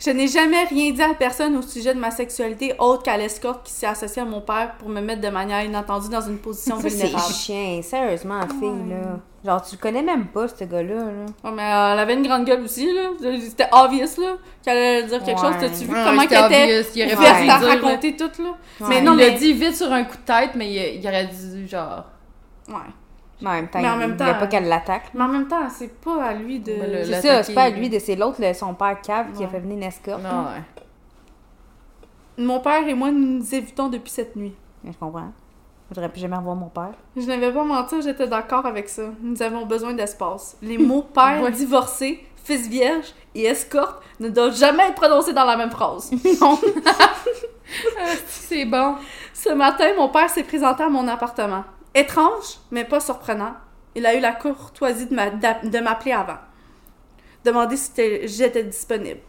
Je n'ai jamais rien dit à personne au sujet de ma sexualité autre qu'à l'escorte qui s'est associée à mon père pour me mettre de manière inattendue dans une position Ça, c'est vulnérable. chien. Sérieusement, fille, là. Genre, tu le connais même pas, ce gars-là, là. Ouais, mais euh, elle avait une grande gueule aussi, là. C'était obvious, là, qu'elle allait dire quelque chose. T'as-tu vu Ouais, comment qu'elle était obvious, il aurait Ouais. là. raconter tout, là? Ouais. Mais non, il mais... l'a dit vite sur un coup de tête, mais il, il aurait dû, genre... Ouais. Mais en même temps, Mais en il même voulait temps, pas qu'elle l'attaque. Mais en même temps, c'est pas à lui de... C'est ça, c'est pas à lui, de- c'est l'autre, son père Cab, qui a fait venir une escorte. Non, ouais. Mon père et moi, nous nous évitons depuis cette nuit. Je comprends. J'aurais plus jamais revoir mon père. Je n'avais pas menti, j'étais d'accord avec ça. Nous avons besoin d'espace. Les mots père, Ouais. divorcé, fils vierge et escorte ne doivent jamais être prononcés dans la même phrase. non. C'est bon. Ce matin, mon père s'est présenté à mon appartement. Étrange, mais pas surprenant. Il a eu la courtoisie de m'appeler avant. Demander si j'étais disponible.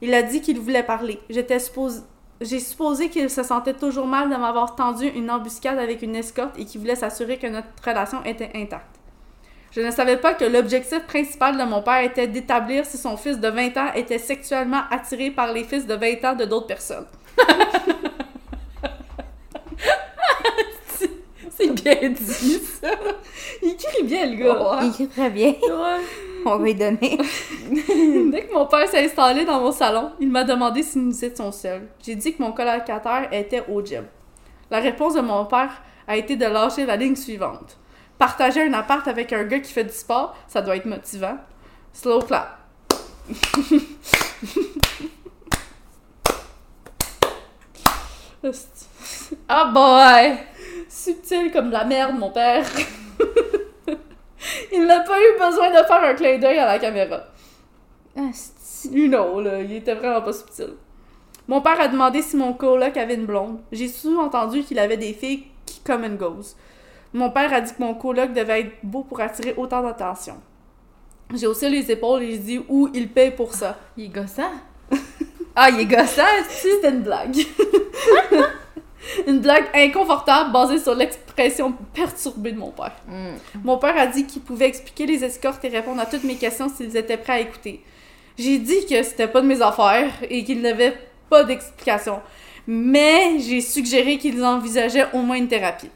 Il a dit qu'il voulait parler. J'étais suppos- J'ai supposé qu'il se sentait toujours mal de m'avoir tendu une embuscade avec une escorte et qu'il voulait s'assurer que notre relation était intacte. Je ne savais pas que l'objectif principal de mon père était d'établir si son fils de 20 ans était sexuellement attiré par les fils de 20 ans de d'autres personnes. C'est bien dit, ça. Il crie bien, le gars. Il écrit très bien. Ouais. On va lui donner. Dès que mon père s'est installé dans mon salon, il m'a demandé si nous étions seuls. J'ai dit que mon colocataire était au gym. La réponse de mon père a été de lâcher la ligne suivante. Partager un appart avec un gars qui fait du sport, ça doit être motivant. Slow clap. Hostie. Oh boy! Subtil comme la merde, mon père. Il n'a pas eu besoin de faire un clin d'œil à la caméra. Asti. You know, là, il était vraiment pas subtil. Mon père a demandé si mon coloc avait une blonde. J'ai sous-entendu qu'il avait des filles qui come and goes. Mon père a dit que mon coloc devait être beau pour attirer autant d'attention. J'ai haussé les épaules et j'ai dit où il paye pour ça. Il est gossant? ah, il est gossant, C'était une blague. une blague inconfortable basée sur l'expression perturbée de mon père. Mon père a dit qu'il pouvait expliquer les escortes et répondre à toutes mes questions s'ils étaient prêts à écouter. J'ai dit que c'était pas de mes affaires et qu'il n'avait pas d'explication. Mais j'ai suggéré qu'ils envisageaient au moins une thérapie.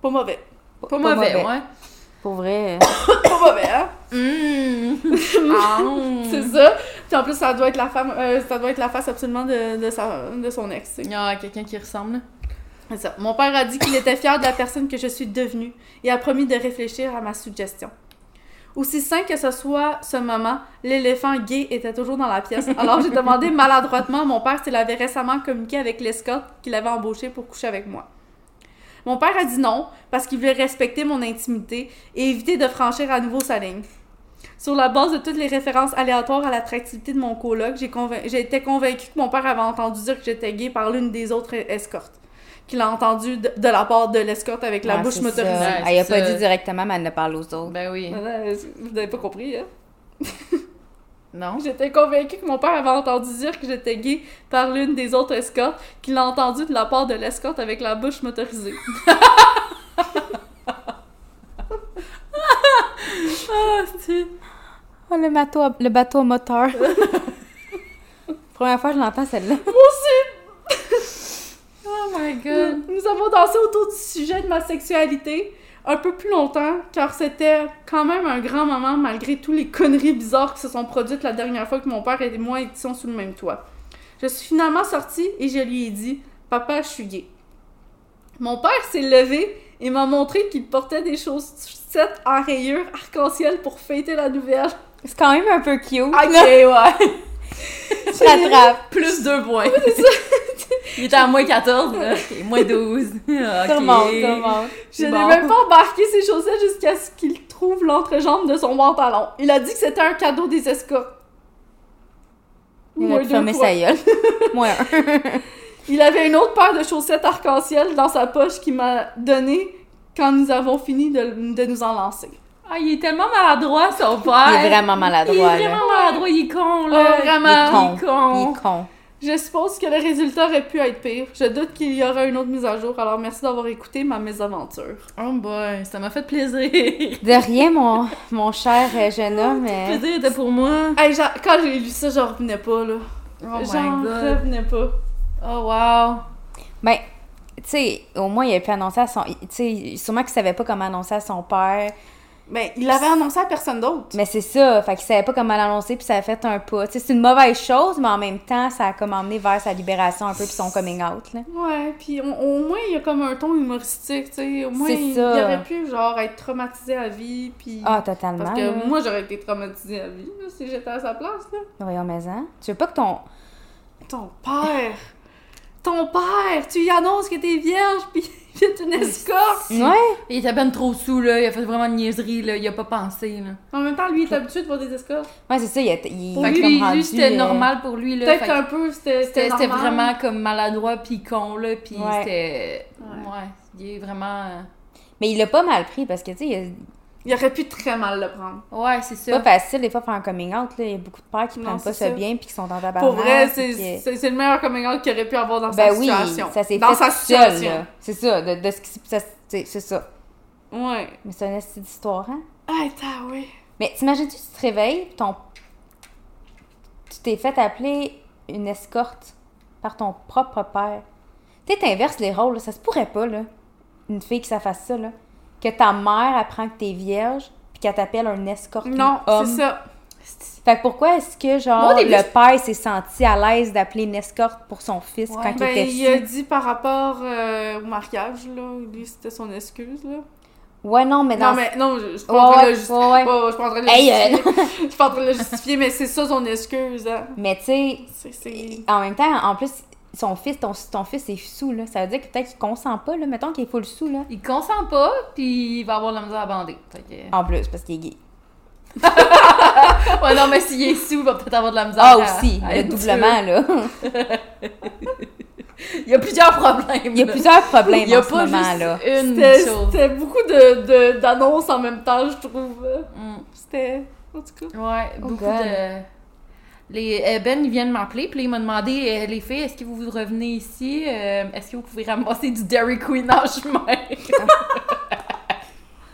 Pas mauvais. Pas mauvais, ouais. Pour vrai. Pas mauvais, hein? Mmh. Ah. C'est ça. Puis en plus, ça doit être la femme, euh, ça doit être la face absolument de, de, sa, de son ex. tu sais. Ah, quelqu'un qui ressemble. Ça. Mon père a dit qu'il était fier de la personne que je suis devenue et a promis de réfléchir à ma suggestion. Aussi sain que ce soit ce moment, l'éléphant gay était toujours dans la pièce. Alors j'ai demandé maladroitement à mon père s'il avait récemment communiqué avec l'escorte qu'il avait embauché pour coucher avec moi. Mon père a dit non parce qu'il voulait respecter mon intimité et éviter de franchir à nouveau sa ligne. Sur la base de toutes les références aléatoires à l'attractivité de mon coloc, j'ai convain- été convaincue que mon père avait entendu dire que j'étais gay par l'une des autres escortes. Qu'il a entendu de, de la part de l'escorte avec la Ouais, bouche motorisée. Ouais, Elle a c'est pas dit directement, mais elle ne parle aux autres. Ben oui. Vous n'avez pas compris, hein? Non? J'étais convaincue que mon père avait entendu dire que j'étais gay par l'une des autres escortes, qu'il a entendu de la part de l'escorte avec la bouche motorisée. Ah, c'est... Oh, le bateau, à- le bateau à moteur. Première fois que je l'entends, celle-là. Moi aussi! Oh my god. Nous avons dansé autour du sujet de ma sexualité un peu plus longtemps, car c'était quand même un grand moment malgré tous les conneries bizarres qui se sont produites la dernière fois que mon père et moi étions sous le même toit. Je suis finalement sortie et je lui ai dit Papa, je suis gay. Mon père s'est levé et m'a montré qu'il portait des chaussettes en rayures arc-en-ciel pour fêter la nouvelle. C'est quand même un peu cute. Ok, là. ouais. Tu rattrapes. Plus deux points. Il était à moins 14, là. Ok, moins 12. Ok. Tout. Je C'est n'ai bon. même pas embarqué ses chaussettes jusqu'à ce qu'il trouve l'entrejambe de son pantalon. Il a dit que c'était un cadeau des escortes. Il Moins deux sa gueule. Moins un. Il avait une autre paire de chaussettes arc-en-ciel dans sa poche qu'il m'a donné quand nous avons fini de, de nous en lancer. Ah, il est tellement maladroit, son père. Il est vraiment Il maladroit, est là. vraiment maladroit, il est con, là. Ouais, vraiment. Il est Il est con. Il est con. Je suppose que le résultat aurait pu être pire. Je doute qu'il y aura une autre mise à jour, alors merci d'avoir écouté ma mésaventure. Oh boy, ça m'a fait plaisir. De rien, mon, mon cher euh, jeune homme. Le euh, plaisir était pour moi. Hey, quand j'ai lu ça, j'en revenais pas, là. Oh j'en revenais pas. Oh wow. Ben, tu sais, au moins, il a pu annoncer à son... Tu sais, sûrement qu'il savait pas comment annoncer à son père. Ben, il l'avait annoncé à personne d'autre. Mais c'est ça, fait qu'il savait pas comment l'annoncer, puis ça a fait un pas. C'est une mauvaise chose, mais en même temps, ça a comme emmené vers sa libération un peu, puis son coming out, là. Ouais, puis au, moins, il y a comme un ton humoristique, tu sais. Au moins, C'est il, ça. il aurait pu, genre, être traumatisé à vie, puis... Ah, totalement. Parce que là. moi, j'aurais été traumatisée à vie, là, si j'étais à sa place, là. Voyons, mais hein. Tu veux pas que ton... Ton père! Ton père! Tu lui annonces que t'es vierge, puis il est une escorte! Ouais! Il était ben trop sous, là. Il a fait vraiment une niaiserie, là. Il a pas pensé, là. En même temps, lui, il est habitué de voir des escortes. Ouais, c'est ça, il, a, il Pour lui, lui, c'était euh, normal pour lui, là. Peut-être un peu, c'était C'était vraiment comme maladroit pis con, là. Pis Ouais. c'était... Ouais. Ouais. Il est vraiment... euh, Mais il l'a pas mal pris, parce que, tu sais, il- Il aurait pu très mal le prendre. Ouais, c'est c'est ça. pas facile, des fois, faire un coming out, là. Il y a beaucoup de pères qui Non, prennent pas ça bien, puis qui sont en tabarnak. Pour vrai, c'est que- le meilleur coming out qu'il aurait pu avoir dans Ben sa oui, situation. ça s'est dans fait sa situation. C'est ça, de, de ce qui... ça- C'est c'est ça. Ouais. Mais c'est une petite histoire, hein? Ah, t'as, oui. Mais t'imagines-tu, tu te réveilles, pis ton... Tu t'es fait appeler une escorte par ton propre père. Tu sais, t'inverses les rôles, là. ça se pourrait pas, là. Une fille qui ça fasse ça, là. Que ta mère apprend que t'es vierge, puis qu'elle t'appelle un escorte Non, c'est ça. Fait que pourquoi est-ce que, genre, Moi, au début, le père s'est senti à l'aise d'appeler une escorte pour son fils Ouais. quand il Ben, était il a dit par rapport euh, au mariage, là. Lui, c'était son excuse, là. Ouais, non, mais dans... Non, mais non, je je suis pas Ouais, en train de le justifier. je suis pas en train de le Hey, euh, justifier. Je suis pas en train de le justifier, mais c'est ça son excuse. Hein. Mais tu sais, C'est- c'est- en même temps, en plus, son fils, ton, ton fils est sous, là. Ça veut dire que peut-être qu'il consent pas, là. Mettons qu'il est full sous, là. Il consent pas, puis il va avoir de la misère à bander. Que- En plus, parce qu'il est gay. Ouais, non, mais s'il est sous, il va peut-être avoir de la misère Ah, à- aussi, à le doublement, là. Il y a plusieurs problèmes. Il y a plusieurs problèmes Il y a en ce pas moment, juste là. une C'était chose. c'était beaucoup de- de- d'annonces en même temps, je trouve. Mm. C'était. En tout cas. Ouais, Oh beaucoup God. de. Les, euh, ben, il vient de m'appeler, puis il m'a demandé euh, les filles, est-ce que vous revenez ici? Euh, Est-ce que vous pouvez ramasser du Dairy Queen en chemin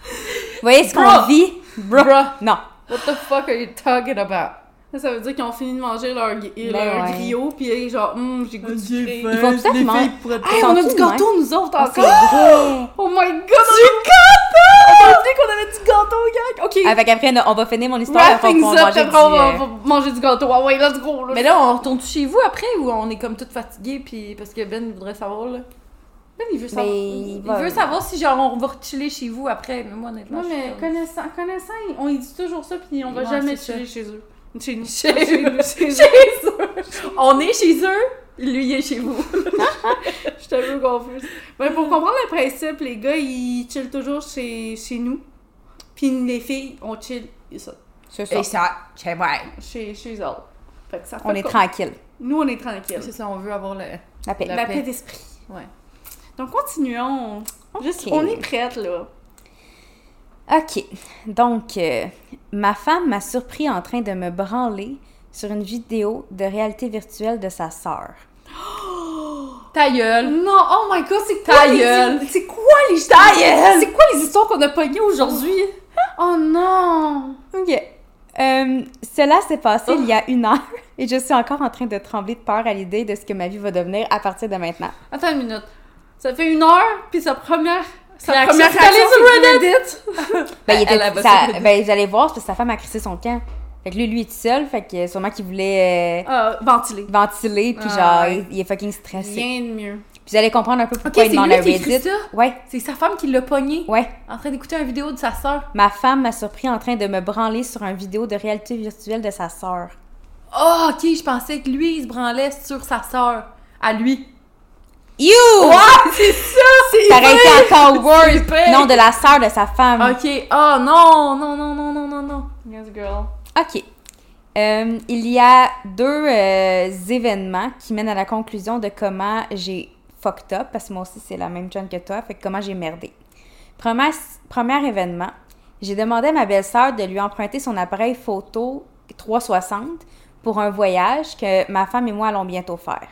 Vous voyez ce qu'on vit? Bro. Bruh, Non. what the fuck are you talking about? Ça, veut dire qu'ils ont fini de manger leur, Ben leur ouais. griot, puis genre, hum, j'ai goût de sucré. Il faut peut-être manger. Hey, on a du gâteau, nous autres, Ah, c'est encore! vrai. Oh my god, du gâteau! On a oublié qu'on avait du gâteau, gang! Ok, Ah, fait qu'après, on va finir mon histoire. wrap faut things qu'on up, mange puis du, après on va, euh, on va manger du gâteau. Ah ouais, let's go, là! Mais là, on retourne chez vous après ou on est comme toutes fatiguées, puis parce que Ben voudrait savoir, là? Ben, il veut savoir. Mais Il il va- veut savoir si genre on va chiller chez vous après, mais moi honnêtement. Non, je suis mais connaissant, connaissant, on dit toujours ça, puis on va Ouais, jamais chiller chez eux. Chez nous. Chez nous. Chez Chez eux! On est chez eux, lui il est chez vous. Je suis un peu confuse. Mais pour comprendre le principe, les gars, ils chillent toujours chez, chez nous. Puis les filles, on chill ça, C'est ça. ça, c'est vrai. chez, chez elles. Fait que ça fait On est comme- tranquille. Nous, on est tranquille. C'est ça, on veut avoir le. La paix. La La paix. paix d'esprit. Ouais. Donc, continuons. Juste, on est prête, là. OK. Donc, euh, ma femme m'a surpris en train de me branler sur une vidéo de réalité virtuelle de sa sœur. Ta gueule. Non, oh my god, c'est Ta gueule. C'est quoi les... Ta gueule. C'est quoi les histoires qu'on a pognées aujourd'hui? Oh non! OK. Euh, cela s'est passé il y a une heure et je suis encore en train de trembler de peur à l'idée de ce que ma vie va devenir à partir de maintenant. Attends une minute. Ça fait une heure, puis sa première... Sa Réaction, première c'est réaction, sur c'est Reddit. Ben, il Elle, était, ça- sur ben, vous allez voir, c'est parce que sa femme a crissé son camp. Fait que lui, lui est tout seul, fait que sûrement qu'il voulait euh, Euh, ventilé. ventiler, puis Ah, genre, ouais. il, il est fucking stressé. Rien de mieux. Puis vous allez comprendre un peu pourquoi il demande à écrit Reddit. ça? Ouais, C'est sa femme qui l'a pogné? Ouais. en train d'écouter une vidéo de sa sœur? Ma femme m'a surpris en train de me branler sur une vidéo de réalité virtuelle de sa sœur. Oh, ok, je pensais que lui, il se branlait sur sa sœur. À lui. You! c'est ça! C'est Ça aurait été encore worse! Non, de la sœur de sa femme. Ok, oh non, non, non, non, non, non, non. Yes, girl. OK. Euh, il y a deux euh, événements qui mènent à la conclusion de comment j'ai fucked up, parce que moi aussi c'est la même jeune que toi, fait que comment j'ai merdé. Premier, premier événement, j'ai demandé à ma belle-sœur de lui emprunter son appareil photo 360 pour un voyage que ma femme et moi allons bientôt faire.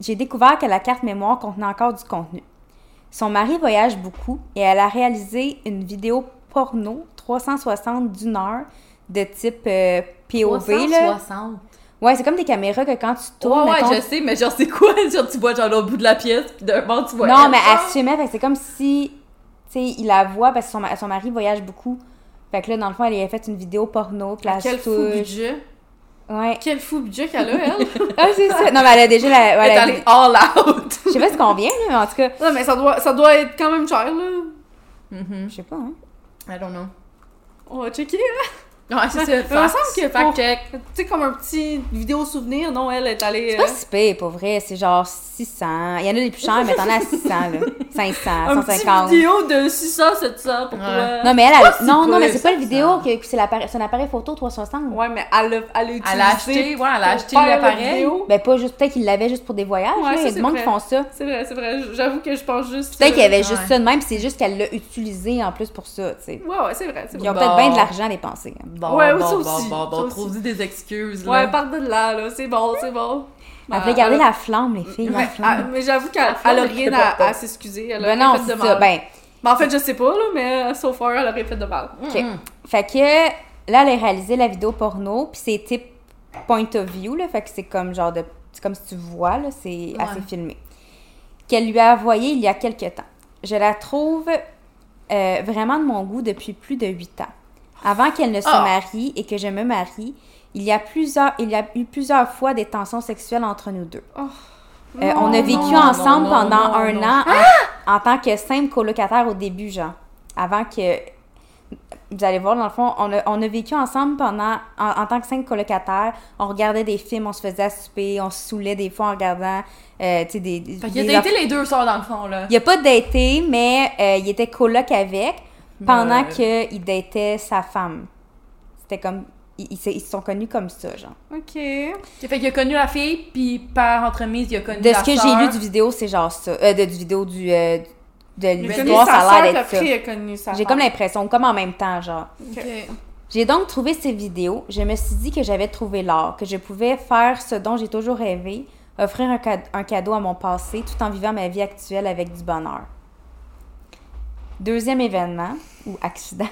J'ai découvert que la carte mémoire contenait encore du contenu. Son mari voyage beaucoup et elle a réalisé une vidéo porno 360 d'une heure de type euh, POV. Là. 360. Ouais, c'est comme des caméras que quand tu Ouais, tournes. ouais, mettons- je sais, mais genre, c'est quoi? Genre, tu vois, genre, l'autre bout de la pièce, puis d'un bord, tu vois. non, elle, mais elle se filmait, fait que c'est comme si, tu sais, il la voit parce que son, son mari voyage beaucoup. Fait que là, dans le fond, elle a fait une vidéo porno, puis Quel se fou budget? Ouais. Quel fou budget qu'elle a, elle? Ah, c'est ça. Non, mais elle a déjà la. Elle elle est allée all out. Je sais pas ce qu'on vient, là, mais en tout cas. non, mais ça doit, ça doit être quand même cher, là. Mhm. Je sais pas, hein. I don't know. On va checker, hein. Ouais, c'est ça. il me semble que fact pour- check. Tu sais, comme un petit vidéo souvenir, non, elle est allée... C'est pas euh, si pire, pour vrai. C'est genre 600. Il y en a des plus chers, mais t'en as 600, là. 500, un petit 150. vidéo de 600, 700 pour Ouais. toi. Non, mais elle, a... non, non, mais c'est pas le vidéo, que que c'est l'appareil- c'est un appareil photo 360. Ouais, mais elle a, elle a utilisé... Elle a acheté, ouais, elle a acheté l'appareil. Ben, pas juste, peut-être qu'il l'avait juste pour des voyages, Ouais, là. ça, Il y a c'est du monde qui font ça. C'est vrai, c'est vrai. J'avoue que je pense juste... Peut-être qu'il y avait Ouais. juste ça de même, puis c'est juste qu'elle l'a utilisé en plus pour ça, tu sais. Ouais, ouais, c'est vrai, Ils ont peut-être bien de l'argent à dépenser. hein. Bon, Ouais, bon, ça bon, aussi, bon, ça bon, trouve-y des excuses, là. Ouais, part de là, là. C'est bon, c'est bon. Elle voulait garder la flamme, les filles, la Mais, ah, flamme. mais j'avoue qu'elle flamme elle a est rien à, à s'excuser. Elle a Ben non, fait c'est de ça. mal. Ben, Ben, en fait, je sais pas, là, mais euh, so far, elle aurait fait de mal. OK. Fait que là, elle a réalisé la vidéo porno, puis c'est type point of view, là. Fait que c'est comme genre de. C'est comme si tu vois, là, c'est assez filmé. Qu'elle lui a envoyé il y a quelques temps. Je la trouve euh, vraiment de mon goût depuis plus de huit ans. Avant qu'elle ne se Ah. marie et que je me marie, il y a plusieurs, il y a eu plusieurs fois des tensions sexuelles entre nous deux. Euh, on a vécu non, ensemble non, pendant un an en, en tant que simple colocataire au début, genre. avant que. Vous allez voir, dans le fond, on a, on a vécu ensemble pendant. En, en tant que cinq colocataires, on regardait des films, on se faisait à souper, on se saoulait des fois en regardant. euh, tu sais, des. des Fait qu'il a daté les deux sœurs dans le fond, là. il a pas daté, mais euh, il était coloc avec pendant Ouais. qu'il datait sa femme. C'était comme. Ils, ils se- ils se sont connus comme ça, genre. Ok. Fait qu'il a connu la fille, puis par entremise, il a connu De la ce que j'ai lu du vidéo, c'est genre ça. Euh, de, du vidéo du. euh, de l'histoire, ça a l'air d'être ça. J'ai comme l'impression, comme en même temps, genre. Ok. J'ai donc trouvé ces vidéos. Je me suis dit que j'avais trouvé l'art, que je pouvais faire ce dont j'ai toujours rêvé, offrir un, cade- un cadeau à mon passé tout en vivant ma vie actuelle avec du bonheur. Deuxième événement, ou accident.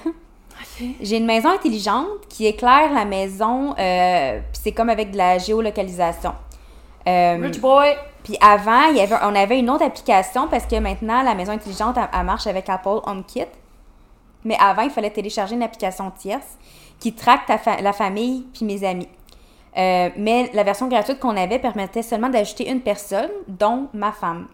J'ai une maison intelligente qui éclaire la maison, euh, puis c'est comme avec de la géolocalisation. Euh, Rich boy. puis avant, il y avait, on avait une autre application parce que maintenant, la maison intelligente, elle, elle marche avec Apple HomeKit. Mais avant, il fallait télécharger une application tierce qui traque fa- la famille puis mes amis. Euh, mais la version gratuite qu'on avait permettait seulement d'ajouter une personne, dont ma femme.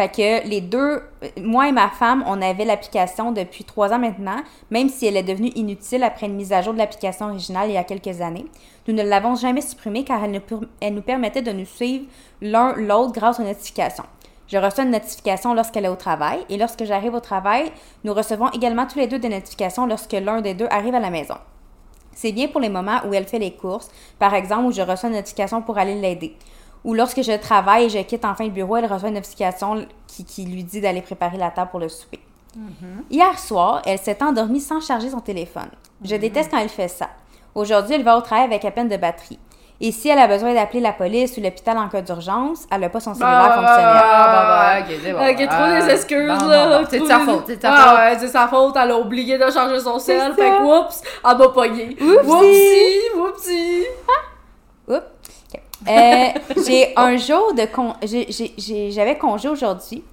Fait que les deux, moi et ma femme, on avait l'application depuis trois ans maintenant, même si elle est devenue inutile après une mise à jour de l'application originale il y a quelques années. Nous ne l'avons jamais supprimée car elle nous permettait de nous suivre l'un l'autre grâce aux notifications. Je reçois une notification lorsqu'elle est au travail et lorsque j'arrive au travail, nous recevons également tous les deux des notifications lorsque l'un des deux arrive à la maison. C'est bien pour les moments où elle fait les courses, par exemple où je reçois une notification pour aller l'aider. Ou lorsque je travaille et je quitte enfin le bureau, elle reçoit une notification qui, qui lui dit d'aller préparer la table pour le souper. Hier soir, elle s'est endormie sans charger son téléphone. Je déteste quand elle fait ça. Aujourd'hui, elle va au travail avec à peine de batterie. Et si elle a besoin d'appeler la police ou l'hôpital en cas d'urgence, elle n'a pas son cellulaire Ah, fonctionnel. Ah, bah, ouais, ok, c'est bon. Ok, trop Ah, des excuses, bon, là? C'est de sa faute, c'est de sa Ah faute. ouais, c'est sa faute, elle a oublié de changer son C'est fait ça. que oups, elle m'a pogné. Oupsie. Whoopsie, whoopsie. Oups. Euh, j'ai un jour de con... J'avais congé aujourd'hui.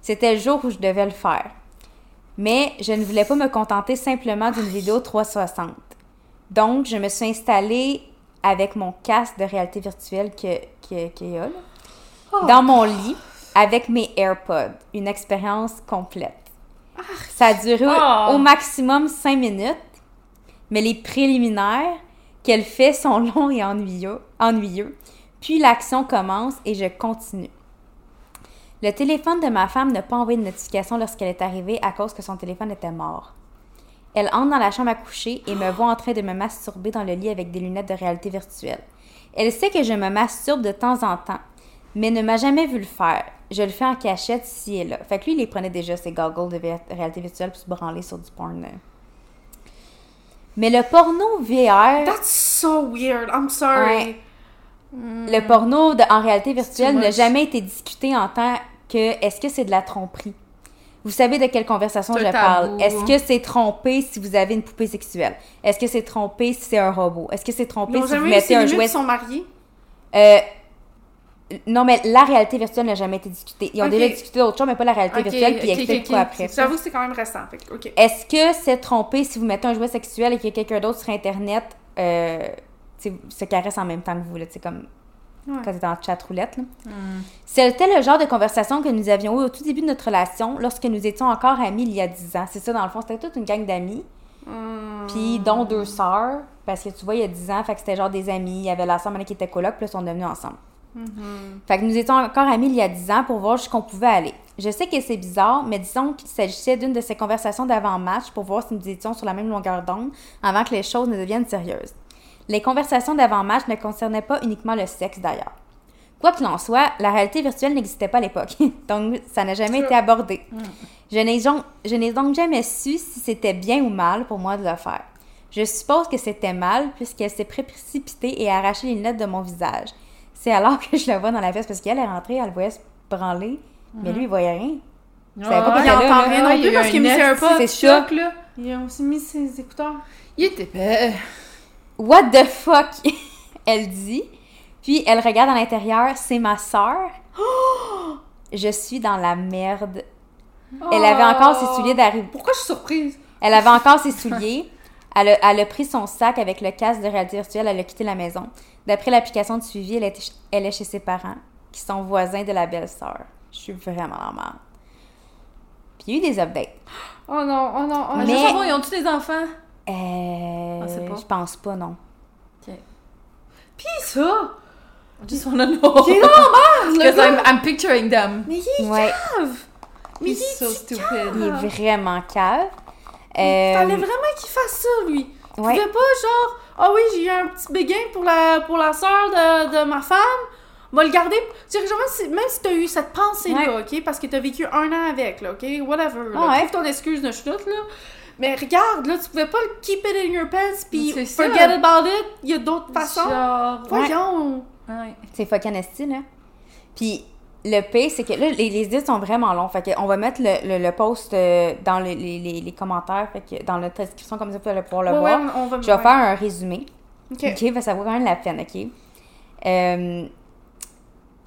C'était le jour où je devais le faire. Mais je ne voulais pas me contenter simplement d'une vidéo 360. Donc, je me suis installée avec mon casque de réalité virtuelle que- que- y a, là, dans mon lit, avec mes AirPods. Une expérience complète. Ça a duré Oh. au maximum 5 minutes, mais les préliminaires qu'elle fait sont longs et ennuyeux. ennuyeux. Puis l'action commence et je continue. Le téléphone de ma femme n'a pas envoyé de notification lorsqu'elle est arrivée à cause que son téléphone était mort. Elle entre dans la chambre à coucher et me voit en train de me masturber dans le lit avec des lunettes de réalité virtuelle. Elle sait que je me masturbe de temps en temps, mais ne m'a jamais vu le faire. Je le fais en cachette ici et là. Fait que lui, il les prenait déjà, ses goggles de réalité virtuelle pour se branler sur du porn. là. Mais le porno VR, That's so weird, I'm sorry. Ouais. Le porno de- en réalité virtuelle n'a jamais été discuté en tant que est-ce que c'est de la tromperie? Vous savez de quelle conversation je parle. Est-ce que c'est trompé si vous avez une poupée sexuelle? Est-ce que c'est trompé si c'est un robot? Est-ce que c'est trompé si vous mettez un jouet... ils sont mariés? Euh, non, mais la réalité virtuelle n'a jamais été discutée. Ils ont Ok. déjà discuté d'autres choses, mais pas la réalité Ok, virtuelle, puis ils ok, expliquent quoi après. J'avoue que c'est quand même récent. Est-ce que c'est trompé si vous mettez un jouet sexuel et qu'il y a quelqu'un d'autre sur Internet euh, se caresse en même temps que vous, là, tu sais, comme Ouais. quand t'es en chat roulette. là. Hmm. C'était le genre de conversation que nous avions eu au tout début de notre relation lorsque nous étions encore amis il y a 10 ans. C'est ça, dans le fond, c'était toute une gang d'amis, Hmm. puis dont deux sœurs, parce que tu vois, il y a 10 ans, fait que c'était genre des amis, il y avait la sœur qui était coloc, puis là, ils sont devenus ensemble. Mhm. Fait que nous étions encore amis il y a 10 ans pour voir jusqu'où on pouvait aller. Je sais que c'est bizarre, mais disons qu'il s'agissait d'une de ces conversations d'avant-match pour voir si nous étions sur la même longueur d'onde avant que les choses ne deviennent sérieuses. Les conversations d'avant-match ne concernaient pas uniquement le sexe d'ailleurs. Quoi qu'il en soit, la réalité virtuelle n'existait pas à l'époque, donc ça n'a jamais été abordé. Je n'ai donc, je n'ai donc jamais su si c'était bien ou mal pour moi de le faire. Je suppose que c'était mal puisqu'elle s'est précipitée et a arraché les lunettes de mon visage. C'est alors que je la vois dans la veste parce qu'elle est rentrée, elle voyait se branler, mais lui il voyait rien. savais pas Ouais, qu'il y entend là, rien non plus parce qu'il me un pas. C'est choc, là. Ils ont aussi mis ses écouteurs. Il était. What the fuck? elle dit. Puis elle regarde à l'intérieur, c'est ma sœur. Je suis dans la merde. Elle avait encore ses souliers d'arrivée. Pourquoi je suis surprise? Elle avait encore ses souliers. Elle a, elle a pris son sac avec le casque de réalité virtuelle. Elle a quitté la maison. D'après l'application de suivi, elle est, elle est chez ses parents, qui sont voisins de la belle-sœur. Je suis vraiment en merde. Puis il y a eu des updates. Oh non, oh non, oh Mais... non. Mais- savoir, ils ont tous des enfants? Euh, Ah, pas? je pense pas, non. Pis ça! I just wanna know. Il est normal, le Because! I'm, I'm picturing them. Mais il est Ouais, cave! Mais il est so stupid. il est vraiment cave. Il Euh, fallait vraiment qu'il fasse ça, lui. Il ouais. pouvait pas, genre, ah oui, j'ai eu un petit béguin pour la, pour la soeur de, de ma femme, on va le garder. Tu sais, genre, même si, même si t'as eu cette pensée-là, ok, parce que t'as vécu un an avec, là, ok, whatever, là, Ah ouais. trouve ton excuse de chenoute, là. Mais regarde, là, tu pouvais pas le keep it in your pants, pis C'est ça. forget about it, il y a d'autres façons. Genre... Voyons! Ouais. C'est fucking esti, là. Puis le pire, c'est que là, les, les idées sont vraiment longs. Fait qu'on va mettre le, le, le post euh, dans les, les, les, les commentaires, fait que dans notre description, comme ça, vous allez pouvoir le Ouais, voir. ouais, on va Je vais faire un résumé. Ok. OK, que ça vaut quand même la peine, OK? Euh,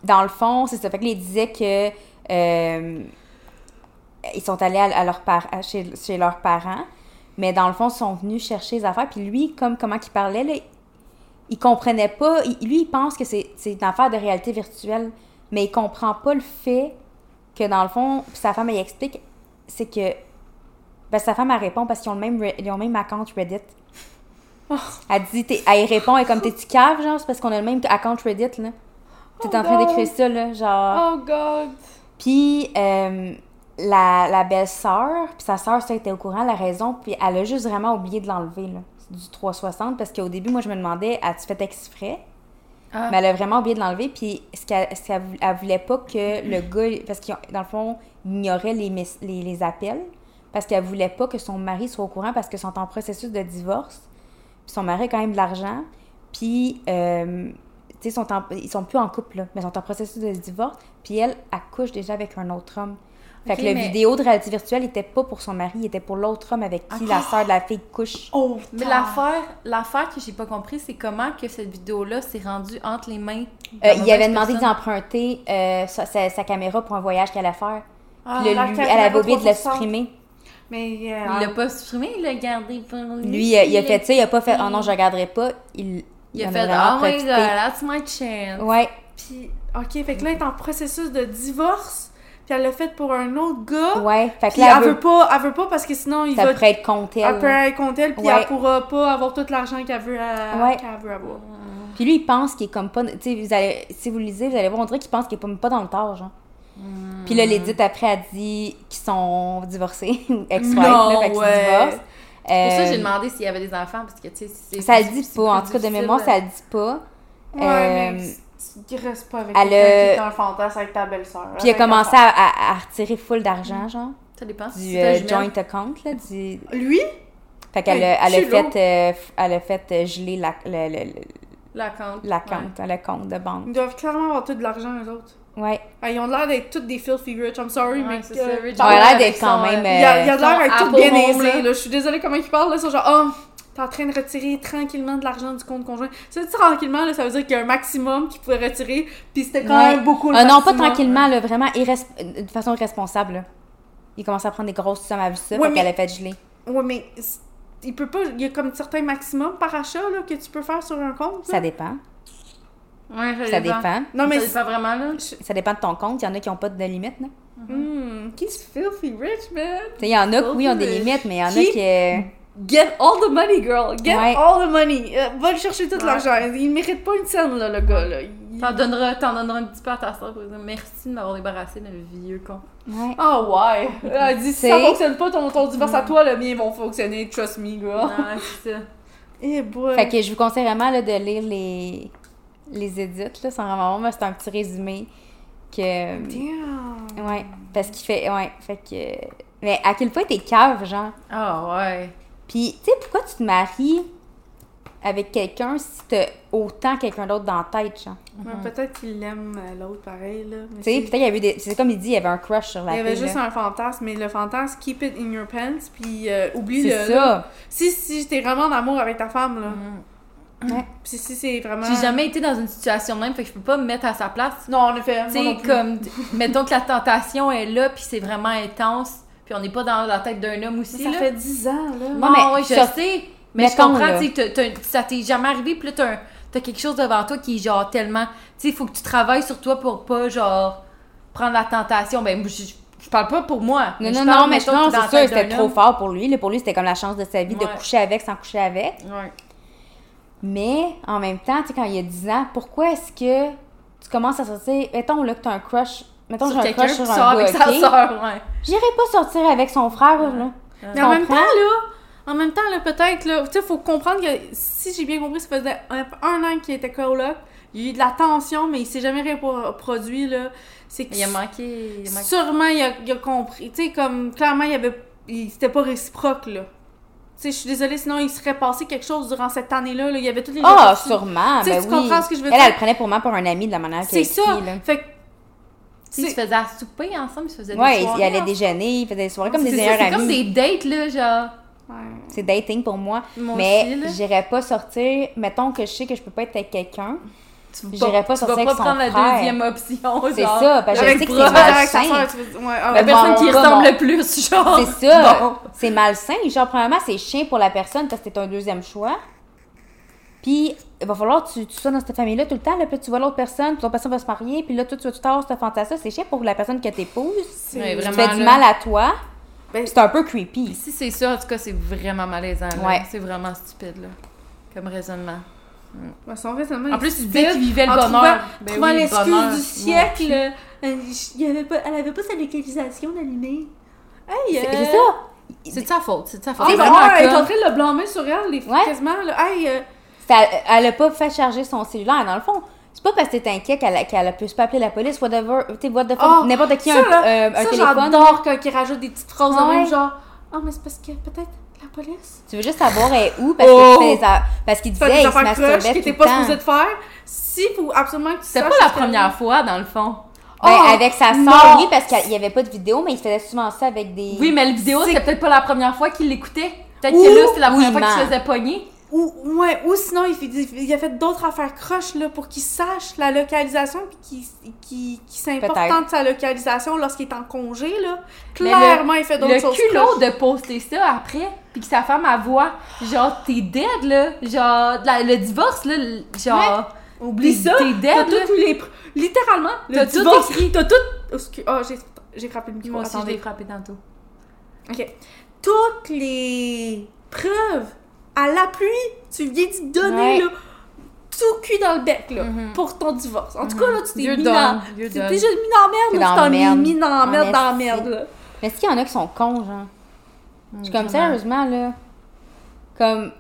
dans le fond, c'est ça. Fait ils disaient que euh, ils sont allés à, leurs par- à- chez, chez leurs parents, mais dans le fond, ils sont venus chercher les affaires. Puis lui, comme comment il parlait, là, il comprenait pas. il- lui, il pense que c'est c'est une affaire de réalité virtuelle, mais il comprend pas le fait que, dans le fond, puis sa femme, elle explique, c'est que ben, sa femme, elle répond parce qu'ils ont le même, ils ont le même account Reddit. Elle dit, t'es- elle y répond, elle est comme, t'es-tu cave, genre, c'est parce qu'on a le même account Reddit, là. T'es Oh en train d'écrire ça, là, genre. Oh god! Puis, euh, la, la belle-sœur, puis sa sœur, ça, était au courant, la raison, puis elle a juste vraiment oublié de l'enlever, là. Du 360, parce qu'au début, moi, je me demandais, as-tu fait exprès? Ah. Mais elle a vraiment oublié de l'enlever, puis ce qu'elle ce qu'elle elle voulait pas que le gars, parce que dans le fond, il ignorait les, mes- les, les appels, parce qu'elle voulait pas que son mari soit au courant, parce qu'ils sont en processus de divorce, puis son mari a quand même de l'argent, puis, euh, tu sais, sont en- ils sont plus en couple, là, mais ils sont en processus de divorce, puis elle accouche déjà avec un autre homme. Fait que la mais- vidéo de réalité virtuelle était pas pour son mari, il était pour l'autre homme avec qui la sœur de la fille couche. Oh! Mais l'affaire, l'affaire que j'ai pas compris, c'est comment que cette vidéo-là s'est rendue entre les mains. Euh, la il avait demandé d'emprunter euh, sa, sa- sa caméra pour un voyage qu'elle allait faire. Ah, Puis la lui, elle avait oublié de le 360. supprimer. Mais. euh, Il l'a pas supprimé, il l'a gardé pour lui. Lui, il a fait ça, il a pas fait « Oh non, je regarderai pas ». Il, Il a en fait Oh my god, that's my chance. Ouais, Puis, ok, fait que là, elle est en processus de divorce, puis elle l'a fait pour un autre gars. ouais. Fait que Puis là, elle, elle veut veut, pas, elle veut pas parce que sinon il ça va. pourrait être contre elle. Elle peut être contre elle, puis Ouais. elle pourra pas avoir tout l'argent qu'elle veut, euh, Ouais. qu'elle veut avoir. Puis lui, il pense qu'il est comme pas... Tu sais, vous allez- si vous le lisez, vous allez voir, on dirait qu'il pense qu'il est pas, pas dans le tort, genre. Puis là, l'édite, après, a dit qu'ils sont divorcés, ou ex-wife, là, fait qu'ils ouais. divorcent. C'est pour ça que Euh, j'ai demandé s'il y avait des enfants, parce que, tu sais, c'est... Ça le dit pas, en tout cas, de mémoire, là. ça le dit pas. Ouais, Euh, mais tu restes pas avec elle quelqu'un qui un fantasme avec ta belle-sœur. Puis il a commencé à, à- à retirer full d'argent, genre, Ça dépend si du ta euh, joint account, là, du... Lui? Fait qu'elle Hey, a, elle a fait, euh, elle a fait euh, geler la, le, le, le- La compte. la compte, le compte de banque. Ils doivent clairement avoir tout de l'argent, eux autres. Ouais. Ah, ils ont l'air d'être tous des filthy rich, I'm sorry, Ouais, mais. c'est euh, ça, Rich On a Boy l'air d'être quand même, euh, Il y a, l'air d'être tout bien aisé. Je suis désolée comment ils parlent, là. Ils sont genre, oh, t'es en train de retirer tranquillement de l'argent du compte conjoint. Ça tranquillement, là, ça veut dire qu'il y a un maximum qu'ils pouvaient retirer, puis c'était quand Ouais. même beaucoup le Ah non, pas maximum. tranquillement, là, vraiment irres- de façon irresponsable. Là. Il commençait à prendre des grosses sommes à vu ça, Ouais, fait qu'elle mais- a fait geler. Ouais, mais il peut pas. Il y a comme certains maximums par achat là, que tu peux faire sur un compte. là. Ça dépend. Ouais, ça, Ça dépend. dépend. Non, mais. Ça dépend vraiment, là. Ça dépend de ton compte. Il y en a qui n'ont pas de limite, là. Hmm, He's filthy rich, man? Il y en a qui, oui, ont des limites, mais il y en a Qui- qui... euh, Get all the money, girl. Get Ouais. all the money. Euh, va le chercher tout Ouais. l'argent. Il mérite pas une scène, là, le gars, là. Il- T'en donneras, t'en donneras un petit peu à ta soeur pour dire merci de m'avoir débarrassé de le vieux con. Ouais. Ah ouais. Elle dit si ça fonctionne pas ton, ton divorce à toi, le mien vont fonctionner. Trust me, girl. Ouais, c'est ça. Eh boy. Fait que je vous conseille vraiment là, de lire les, les édits, là, sans vraiment c'est un petit résumé que... Damn. Ouais, parce qu'il fait... Ouais, fait que... Mais à quel point t'es cave, genre? Ah ouais. Puis, tu sais, pourquoi tu te maries avec quelqu'un si t'as autant quelqu'un d'autre dans la tête, genre? Ouais, Peut-être qu'il aime euh, l'autre pareil, là. Tu sais, peut-être qu'il y avait des... C'est comme il dit, il y avait un crush sur la Il y avait juste là. un fantasme, mais le fantasme, keep it in your pants, puis euh, oublie-le. C'est là. ça. Si, si t'es vraiment en amour avec ta femme, là. Ouais. Puis si c'est vraiment. J'ai jamais été dans une situation de même, fait que je peux pas me mettre à sa place. Non, en effet. Tu sais, comme, mettons que la tentation est là, puis c'est vraiment intense, puis on n'est pas dans la tête d'un homme aussi, Ça là. fait 10 ans, là. Non, Non, mais ouais, je ça- sais, mais mettons, je comprends, tu sais, t'as- t'as- ça t'est jamais arrivé, puis là, t'as, un- t'as quelque chose devant toi qui est genre tellement... Tu sais, il faut que tu travailles sur toi pour pas, genre, prendre la tentation. Ben, je- Je parle pas pour moi. Non, je non, mais mettons, non, que c'est sûr, c'était trop fort pour lui. là. Pour lui, c'était comme la chance de sa vie de coucher avec sans coucher avec. Ouais. Mais en même temps, tu sais, quand il y a 10 ans, pourquoi est-ce que tu commences à sortir. Mettons là que t'as un crush. Mettons Sur j'ai un quelqu'un crush qui sur sort un gars, avec sa sœur, ouais. J'irai pas sortir avec son frère, là. Mais en même temps, là, en même temps, là, peut-être, là, tu sais, faut comprendre que si j'ai bien compris, ça faisait un, un an qu'il était coloc. Il y a eu de la tension, mais il s'est jamais reproduit, là. C'est que Il a manqué. Il a manqué. sûrement, il a, il a compris. Tu sais, comme, clairement, il avait. il- C'était pas réciproque, là. Tu sais, je suis désolée, sinon il serait passé quelque chose durant cette année-là. là. Il y avait toutes les Ah, opportunités. sûrement. Ben tu oui. comprends ce que je veux elle, dire? elle le prenait pour moi pour un ami de la manière qu'elle C'est ça. écrit, là. Fait ils se c'est- faisaient à souper ensemble, ils se faisaient Ouais, des ils soirées ils allaient déjeuner, ils faisaient des soirées comme des C'est meilleurs C'est comme amis. des dates, là, genre. Ouais. C'est dating pour moi. Moi mais j'irais pas sortir. Mettons que je sais que je peux pas être avec quelqu'un. J'irais pas tu sortir vas avec pas son prendre la frère. deuxième option, C'est ça, parce que je sais que c'est malsain. ouais, ah, La personne qui pas ressemble bon. le plus, genre. C'est ça. C'est malsain. Genre, premièrement, c'est chiant pour la personne parce que t'es un deuxième choix. Puis, il va falloir que tu, tu sois dans cette famille-là tout le temps. Là, puis tu vois l'autre personne, puis l'autre personne va se marier, puis là, toi, tu vas tout avoir cette fantasme C'est chiant pour la personne que t'épouses. c'est- Ouais, Tu fais du mal à toi. Ben, C'est un peu creepy. Si c'est ça, en tout cas, c'est vraiment malaisant. là. Ouais. C'est vraiment stupide, là. Comme raisonnement. Ouais, son raisonnement En est plus, il stupide. disait qu'il vivait le En bonheur. trouvant- Ben trouvant oui, le l'excuse bonheur. du siècle. euh, il y avait pas, elle avait pas sa localisation d'allumer. Hey, C'est euh, c'est ça. C'est de sa faute, c'est de sa faute. Ah, vraiment ouais, elle est en train de le blâmer sur elle, les Ouais. quasiment. Là. Hey, euh, Elle a pas fait charger son cellulaire, dans le fond. C'est pas parce que t'es inquiet qu'elle a, qu'elle a pu pas appeler la police, whatever. Tu sais, what the fuck, Oh, n'importe qui a un, là, euh, un ça, téléphone. j'adore quand ils rajoutent des petites phrases Ouais. même, genre « Ah, mais c'est parce que peut-être la police... Tu veux juste savoir elle est où parce Oh! que tu parce qu'il » Fait disait il se masturbait tout le pas temps. supposées de faire. Si, faut absolument que tu C'était saches pas la que- première fois, dans le fond. Ben, Oh, avec sa non. soeur, oui, parce qu'il y avait pas de vidéo, mais il faisait souvent ça avec des. Oui, mais le vidéo, C'est- c'était peut-être pas la première fois qu'il l'écoutait. Peut-être que là, c'est la première oui, fois qu'il se faisait pogner. Ou, ouais, ou sinon, il, fait, il a fait d'autres affaires croches là, pour qu'il sache la localisation puis qu'il Peut-être. de sa localisation lorsqu'il est en congé. Là. Clairement, il fait d'autres Le choses culot croches. de poster ça après, puis que sa femme a voix, genre, t'es dead, là. Genre, la- le divorce, là, genre. Oublie ça. T'es T'as dead, tous les... Littéralement, le T'as tout écrit. T'as tout... Excuse- Ah, j'ai frappé le micro. Moi aussi, je l'ai frappé tantôt. OK. Toutes les preuves à l'appui, tu viens d'y donner, Ouais. là, tout cul dans le bec, là, Mhm. pour ton divorce. En tout cas, là, tu t'es mis dans... Tu t'es déjà mis dans la merde, T'es dans tu t'en la merde. mis dans la En merde, dans la merde, là. Mais est-ce qu'il y en a qui sont cons, genre? Je suis comme, sérieusement, là. Comme.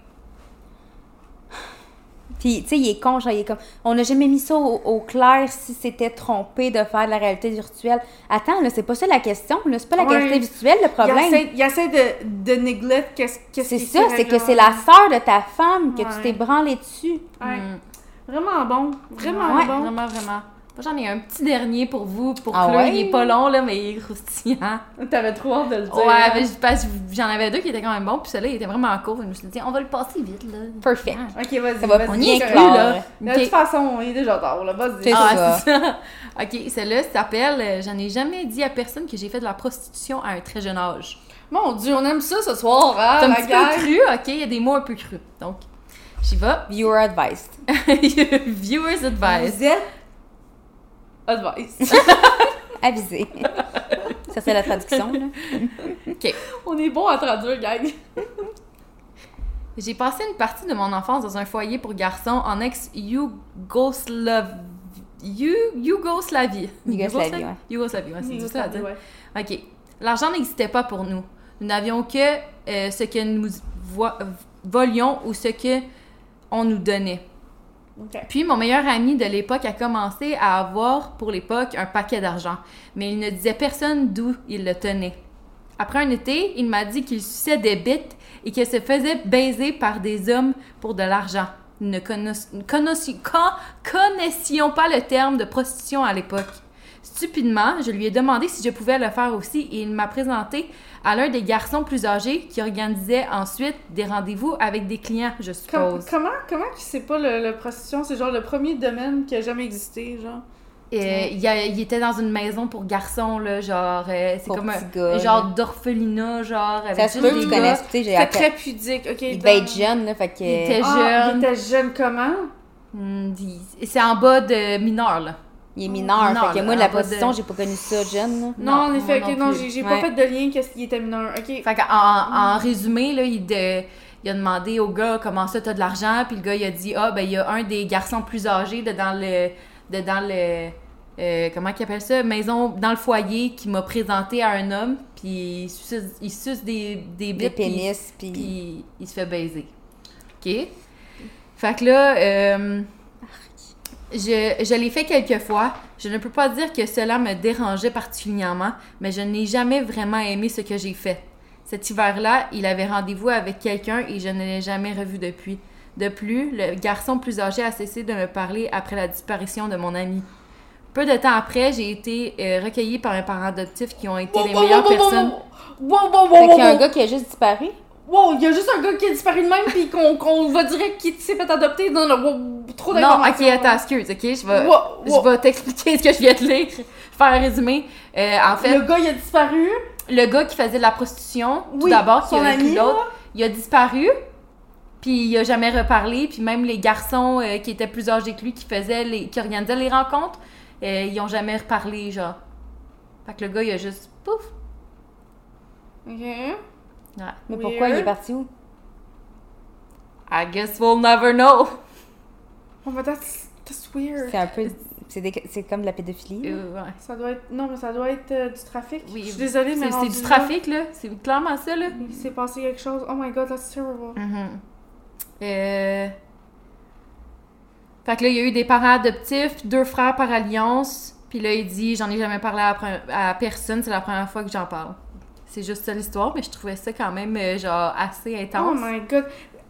Puis, tu sais, il est con, genre, il est comme. On n'a jamais mis ça au, au clair si c'était trompé de faire de la réalité virtuelle. Attends, là, c'est pas ça la question, là. C'est pas la Ouais. réalité virtuelle le Il problème. essaie, il essaie de, de neglect qu'est-ce qu'est-ce C'est qui ça, c'est que c'est la sœur de ta femme que Ouais. tu t'es branlé dessus. Ouais. Mm. Vraiment bon. Vraiment Ouais, bon. Vraiment, vraiment. Moi, J'en ai un petit dernier pour vous, pour Ah ouais? Il est pas long, là, mais il est croustillant. T'avais trop hâte de le dire. Ouais, hein? mais je- parce que j'en avais deux qui étaient quand même bons, puis celui-là, il était vraiment court. Je me suis dit, on va le passer vite, là. Perfect. Ah. Ok, vas-y. Ça va vas-y, on y est clair. là. De toute façon, il est déjà tard, là. Vas-y. C'est Ah, ça. c'est ça. ok, celle-là s'appelle euh, J'en ai jamais dit à personne que j'ai fait de la prostitution à un très jeune âge. Mon dieu, on aime ça ce soir, hein, C'est un petit peu cru, ok, il y a des mots un peu crus. Donc, j'y vais. Viewer advised. Viewers advice. Vous êtes advice. Avisé. ça, c'est la traduction, là. on est bon à traduire, gang. J'ai passé une partie de mon enfance dans un foyer pour garçons en ex-Yougoslavie. You- Yougoslavie. Yougoslavie, ouais. Yougoslavie, ouais, c'est ça à dire. Ouais. OK. L'argent n'existait pas pour nous. Nous n'avions que euh, ce que nous vo- volions ou ce que on nous donnait. Puis mon meilleur ami de l'époque a commencé à avoir pour l'époque un paquet d'argent, mais il ne disait personne d'où il le tenait. Après un été, il m'a dit qu'il suçait des bites et qu'il se faisait baiser par des hommes pour de l'argent. Nous ne connaiss- connaissions, con- connaissions pas le terme de prostitution à l'époque. Stupidement, je lui ai demandé si je pouvais le faire aussi et il m'a présenté à l'un des garçons plus âgés qui organisait ensuite des rendez-vous avec des clients, je Com- suppose. comment, comment qu'il sait pas le, le prostitution? C'est genre le premier domaine qui a jamais existé, genre. Euh, il, a- il était dans une maison pour garçons, là, genre, euh, c'est Pour comme un petits gars, genre d'orphelinat, genre, avec Ça se peut que tu gars. connaisses, tu sais, j'ai C'est appris- très pudique, ok. Il devait être jeune, là, fait que... Il était Ah, jeune. il était jeune comment? Hmm, il- C'est en bas de mineur, là. Il est mineur. Non, fait que là, moi, la en bas de- prostitution, j'ai pas connu ça jeune. là. Non, Non, en effet, non non, j'ai j'ai Ouais. pas fait de lien qu'il était mineur. Ok. Fait qu'en en résumé, là, il, de- il a demandé au gars comment ça t'as de l'argent, puis le gars il a dit ah ben il y a un des garçons plus âgés de dans le de dans le euh, comment qu'il appelle ça maison dans le foyer qui m'a présenté à un homme puis il suce, il suce des des Des puis- pénis, puis... puis il se fait baiser. OK? Fait que là, euh, je, je l'ai fait quelques fois. Je ne peux pas dire que cela me dérangeait particulièrement, mais je n'ai jamais vraiment aimé ce que j'ai fait. Cet hiver-là, il avait rendez-vous avec quelqu'un et je ne l'ai jamais revu depuis. De plus, le garçon plus âgé a cessé de me parler après la disparition de mon ami. Peu de temps après, j'ai été euh, recueillie par un parent adoptif qui ont été les meilleures personnes. Y a un gars qui a juste disparu? Wow, il y a juste un gars qui a disparu de même, puis qu'on qu'on va direct qu'il s'est fait adopter. Non, non, wow, trop Non, ok, attends, excuse, ok? Je vais, Wow, wow. je vais t'expliquer ce que je viens de lire. Faire un résumé. Euh, en fait, Le gars, il a disparu. le gars qui faisait de la prostitution, tout d'abord, qui son a l'autre, il a disparu. Puis il a jamais reparlé. Puis même les garçons euh, qui étaient plus âgés que lui, qui faisaient les, qui organisaient les rencontres, euh, ils ont jamais reparlé, genre. Fait que le gars, il a juste pouf. Ok. Ouais. Mais pourquoi il est parti où? I guess we'll never know. Oh, mais that's, that's weird. C'est un peu... C'est des- c'est comme de la pédophilie. Euh, ouais. Ça doit être. Non, mais ça doit être euh, du trafic. Oui, Je suis désolée, mais. C'est du trafic, là. C'est clairement ça, là. Il s'est passé quelque chose. Oh my god, that's terrible. Mhm. Euh... Fait que là, il y a eu des parents adoptifs, deux frères par alliance. Puis là, il dit J'en ai jamais parlé à, pre- à personne, c'est la première fois que j'en parle. C'est juste ça l'histoire, mais je trouvais ça quand même, euh, genre, assez Oh intense. my god.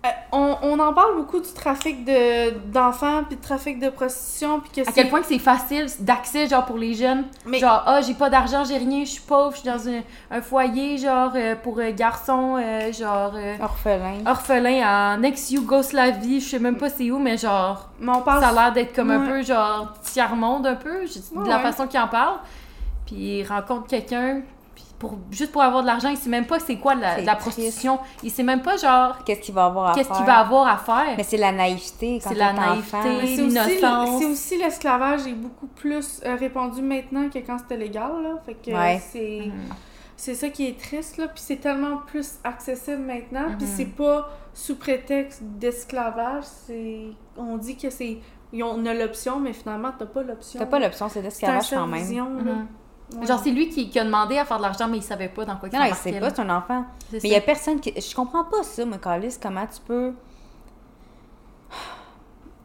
Euh, on, on en parle beaucoup du trafic de d'enfants puis de trafic de prostitution puis que à quel point que c'est facile d'accès, genre, pour les jeunes. Mais- Genre, ah, j'ai pas d'argent, j'ai rien, je suis pauvre, je suis dans un, un foyer, genre, euh, pour euh, garçons, genre, Orphelin. orphelins en ex-Yougoslavie, je sais même pas c'est où, mais genre, mais on parle Ça a l'air d'être comme un peu genre tiers-monde un peu, de la façon qu'il en parle. Puis il rencontre quelqu'un, pour, juste pour avoir de l'argent, il sait même pas c'est quoi la, la prostitution. Il sait même pas genre Qu'est-ce qu'il va avoir à qu'est-ce faire? qu'il va avoir à faire. Mais c'est la naïveté quand C'est la naïveté. L'innocence. c'est aussi l'esclavage est beaucoup plus euh, répandu maintenant que quand c'était légal là. Fait que Ouais. c'est Mhm. c'est ça qui est triste là, puis c'est tellement plus accessible maintenant, puis Mhm. c'est pas sous prétexte d'esclavage, c'est on dit que c'est on a l'option mais finalement t'as pas l'option. T'as pas l'option, c'est l'esclavage quand même. vision. Ouais. Genre c'est lui qui, qui a demandé à faire de l'argent, mais il savait pas dans quoi il Non, il sait pas, c'est un enfant. Mais il y a personne qui. Je comprends pas ça, moi, Calis, comment tu peux.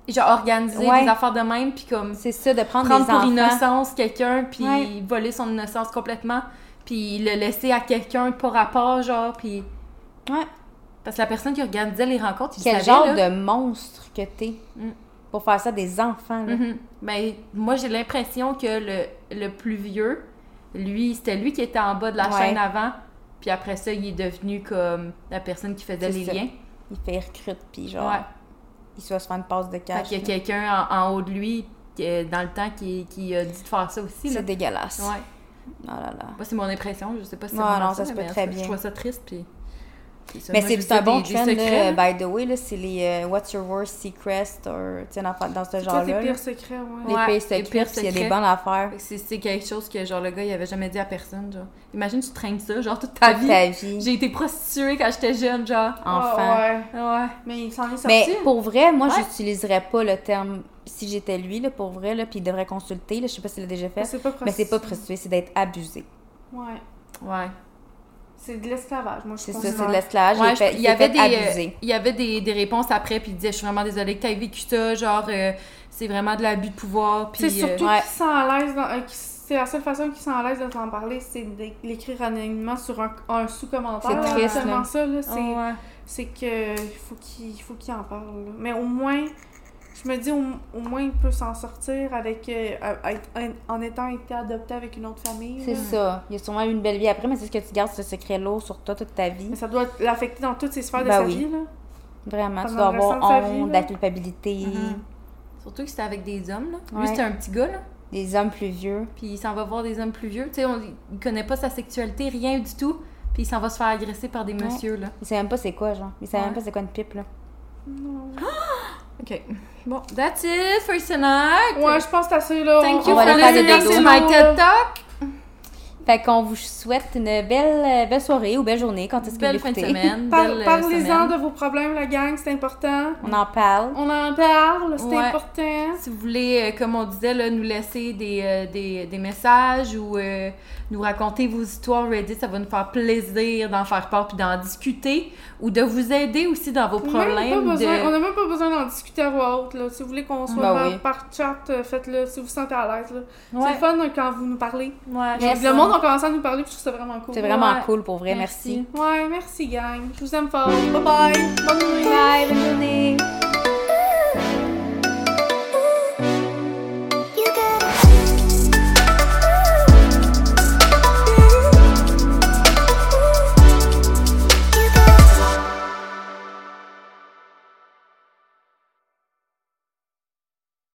Genre organiser Ouais. des affaires de même, puis comme C'est ça, de prendre, prendre des pour enfants. innocence quelqu'un, puis Ouais. voler son innocence complètement, puis le laisser à quelqu'un pas rapport, genre, puis... Ouais. Parce que la personne qui organisait les rencontres, il Quel savait, genre là. de monstre que t'es Mm. pour faire ça à des enfants, là. Mhm. Ben, moi, j'ai l'impression que le, le plus vieux, lui, c'était lui qui était en bas de la Ouais. chaîne avant, puis après ça, il est devenu comme la personne qui faisait les ça. liens. Il fait recrute, puis genre, Ouais. il soit se faire une passe de Fait cash. qu'il y a quelqu'un en, en haut de lui, dans le temps, qui, qui a dit de faire ça aussi. C'est dégueulasse. Ouais. Oh là là. Moi, c'est mon impression. Je sais pas si c'est Ouais, vraiment non, ça se peut très bien. Je trouve ça triste, puis... Mais c'est un bon trend, secrets, là, là. by the way, là, c'est les euh, What's Your Worst Secret, sais, dans, ce genre-là. là. pires secrets, ouais? Les Ouais, pires les secrets, il y a des bonnes affaires. C'est c'est quelque chose que, genre, le gars, il avait jamais dit à personne, genre. Imagine, tu traînes ça, genre, toute ta Toute vie. ta vie, J'ai été prostituée quand j'étais jeune, genre. enfant. Ouais. Ouais. Mais il s'en est sorti. Mais pour vrai, moi, Ouais. j'utiliserais pas le terme si j'étais lui, là, pour vrai, là, puis il devrait consulter, là, je sais pas s'il l'a déjà fait. Mais c'est pas prostitué. prostitué, c'est d'être abusé. Ouais. Ouais. C'est de l'esclavage, moi je C'est ça, c'est de l'esclavage. Ouais, il, y avait fait des, euh, il y avait des, des réponses après, puis il disait, je suis vraiment désolée que t'aies vécu ça, genre, euh, c'est vraiment de l'abus de pouvoir, puis... C'est surtout euh, ouais. qu'il se sent à l'aise, dans- euh, c'est la seule façon qu'il se sent à l'aise de t'en parler, c'est de l'écrire anonymement sur un, un sous-commentaire. C'est triste, seulement là. ça, là, c'est, ouais. c'est que il faut qu'il il faut qu'il en parle. là. Mais au moins, je me dis, au, au moins, il peut s'en sortir avec euh, en étant été adopté avec une autre famille. C'est ça. Il a sûrement eu une belle vie après, mais c'est ce que tu gardes ce secret lourd sur toi toute ta vie. Mais ça doit l'affecter dans toutes ses sphères de Ben sa oui. vie. Là. Vraiment. Tu dois avoir vie, honte, la culpabilité. Mhm. Surtout que c'était avec des hommes, là. Lui, Ouais. c'était un petit gars, là. Des hommes plus vieux. Puis il s'en va voir des hommes plus vieux. Tu sais, on- il connaît pas sa sexualité, rien du tout. Puis il s'en va se faire agresser par des Ouais. messieurs, là. Il sait même pas c'est quoi, genre. Il sait Ouais. même pas c'est quoi une pipe, là. Non. OK. Bon, that's it for tonight. Ouais, je pense que c'est assez, là. Thank On- you on va for listening to my TED Talk. Fait qu'on vous souhaite une belle, belle soirée ou belle journée quand est-ce que Belle vous fin de l'écoutez. semaine. Par- euh, Parlez-en de vos problèmes, la gang, c'est important. On en parle. On en parle, c'est Ouais. important. Si vous voulez, euh, comme on disait, là, nous laisser des, euh, des, des messages ou euh, nous raconter vos histoires Reddit, ça va nous faire plaisir d'en faire part puis d'en discuter ou de vous aider aussi dans vos problèmes. besoin- de- On n'a même pas besoin d'en discuter à voix haute. Là. Si vous voulez qu'on soit Bah par, oui. par chat, euh, faites-le si vous vous sentez à l'aise. là. C'est Ouais. le fun hein, quand vous nous parlez. Ouais, Le monde a commencé à nous parler, puis je trouve ça vraiment cool. C'est vraiment Ouais. cool pour vrai, merci. Merci. Ouais, merci gang. Je vous aime fort. Bye bye. Bonne journée. Bye, bonne journée.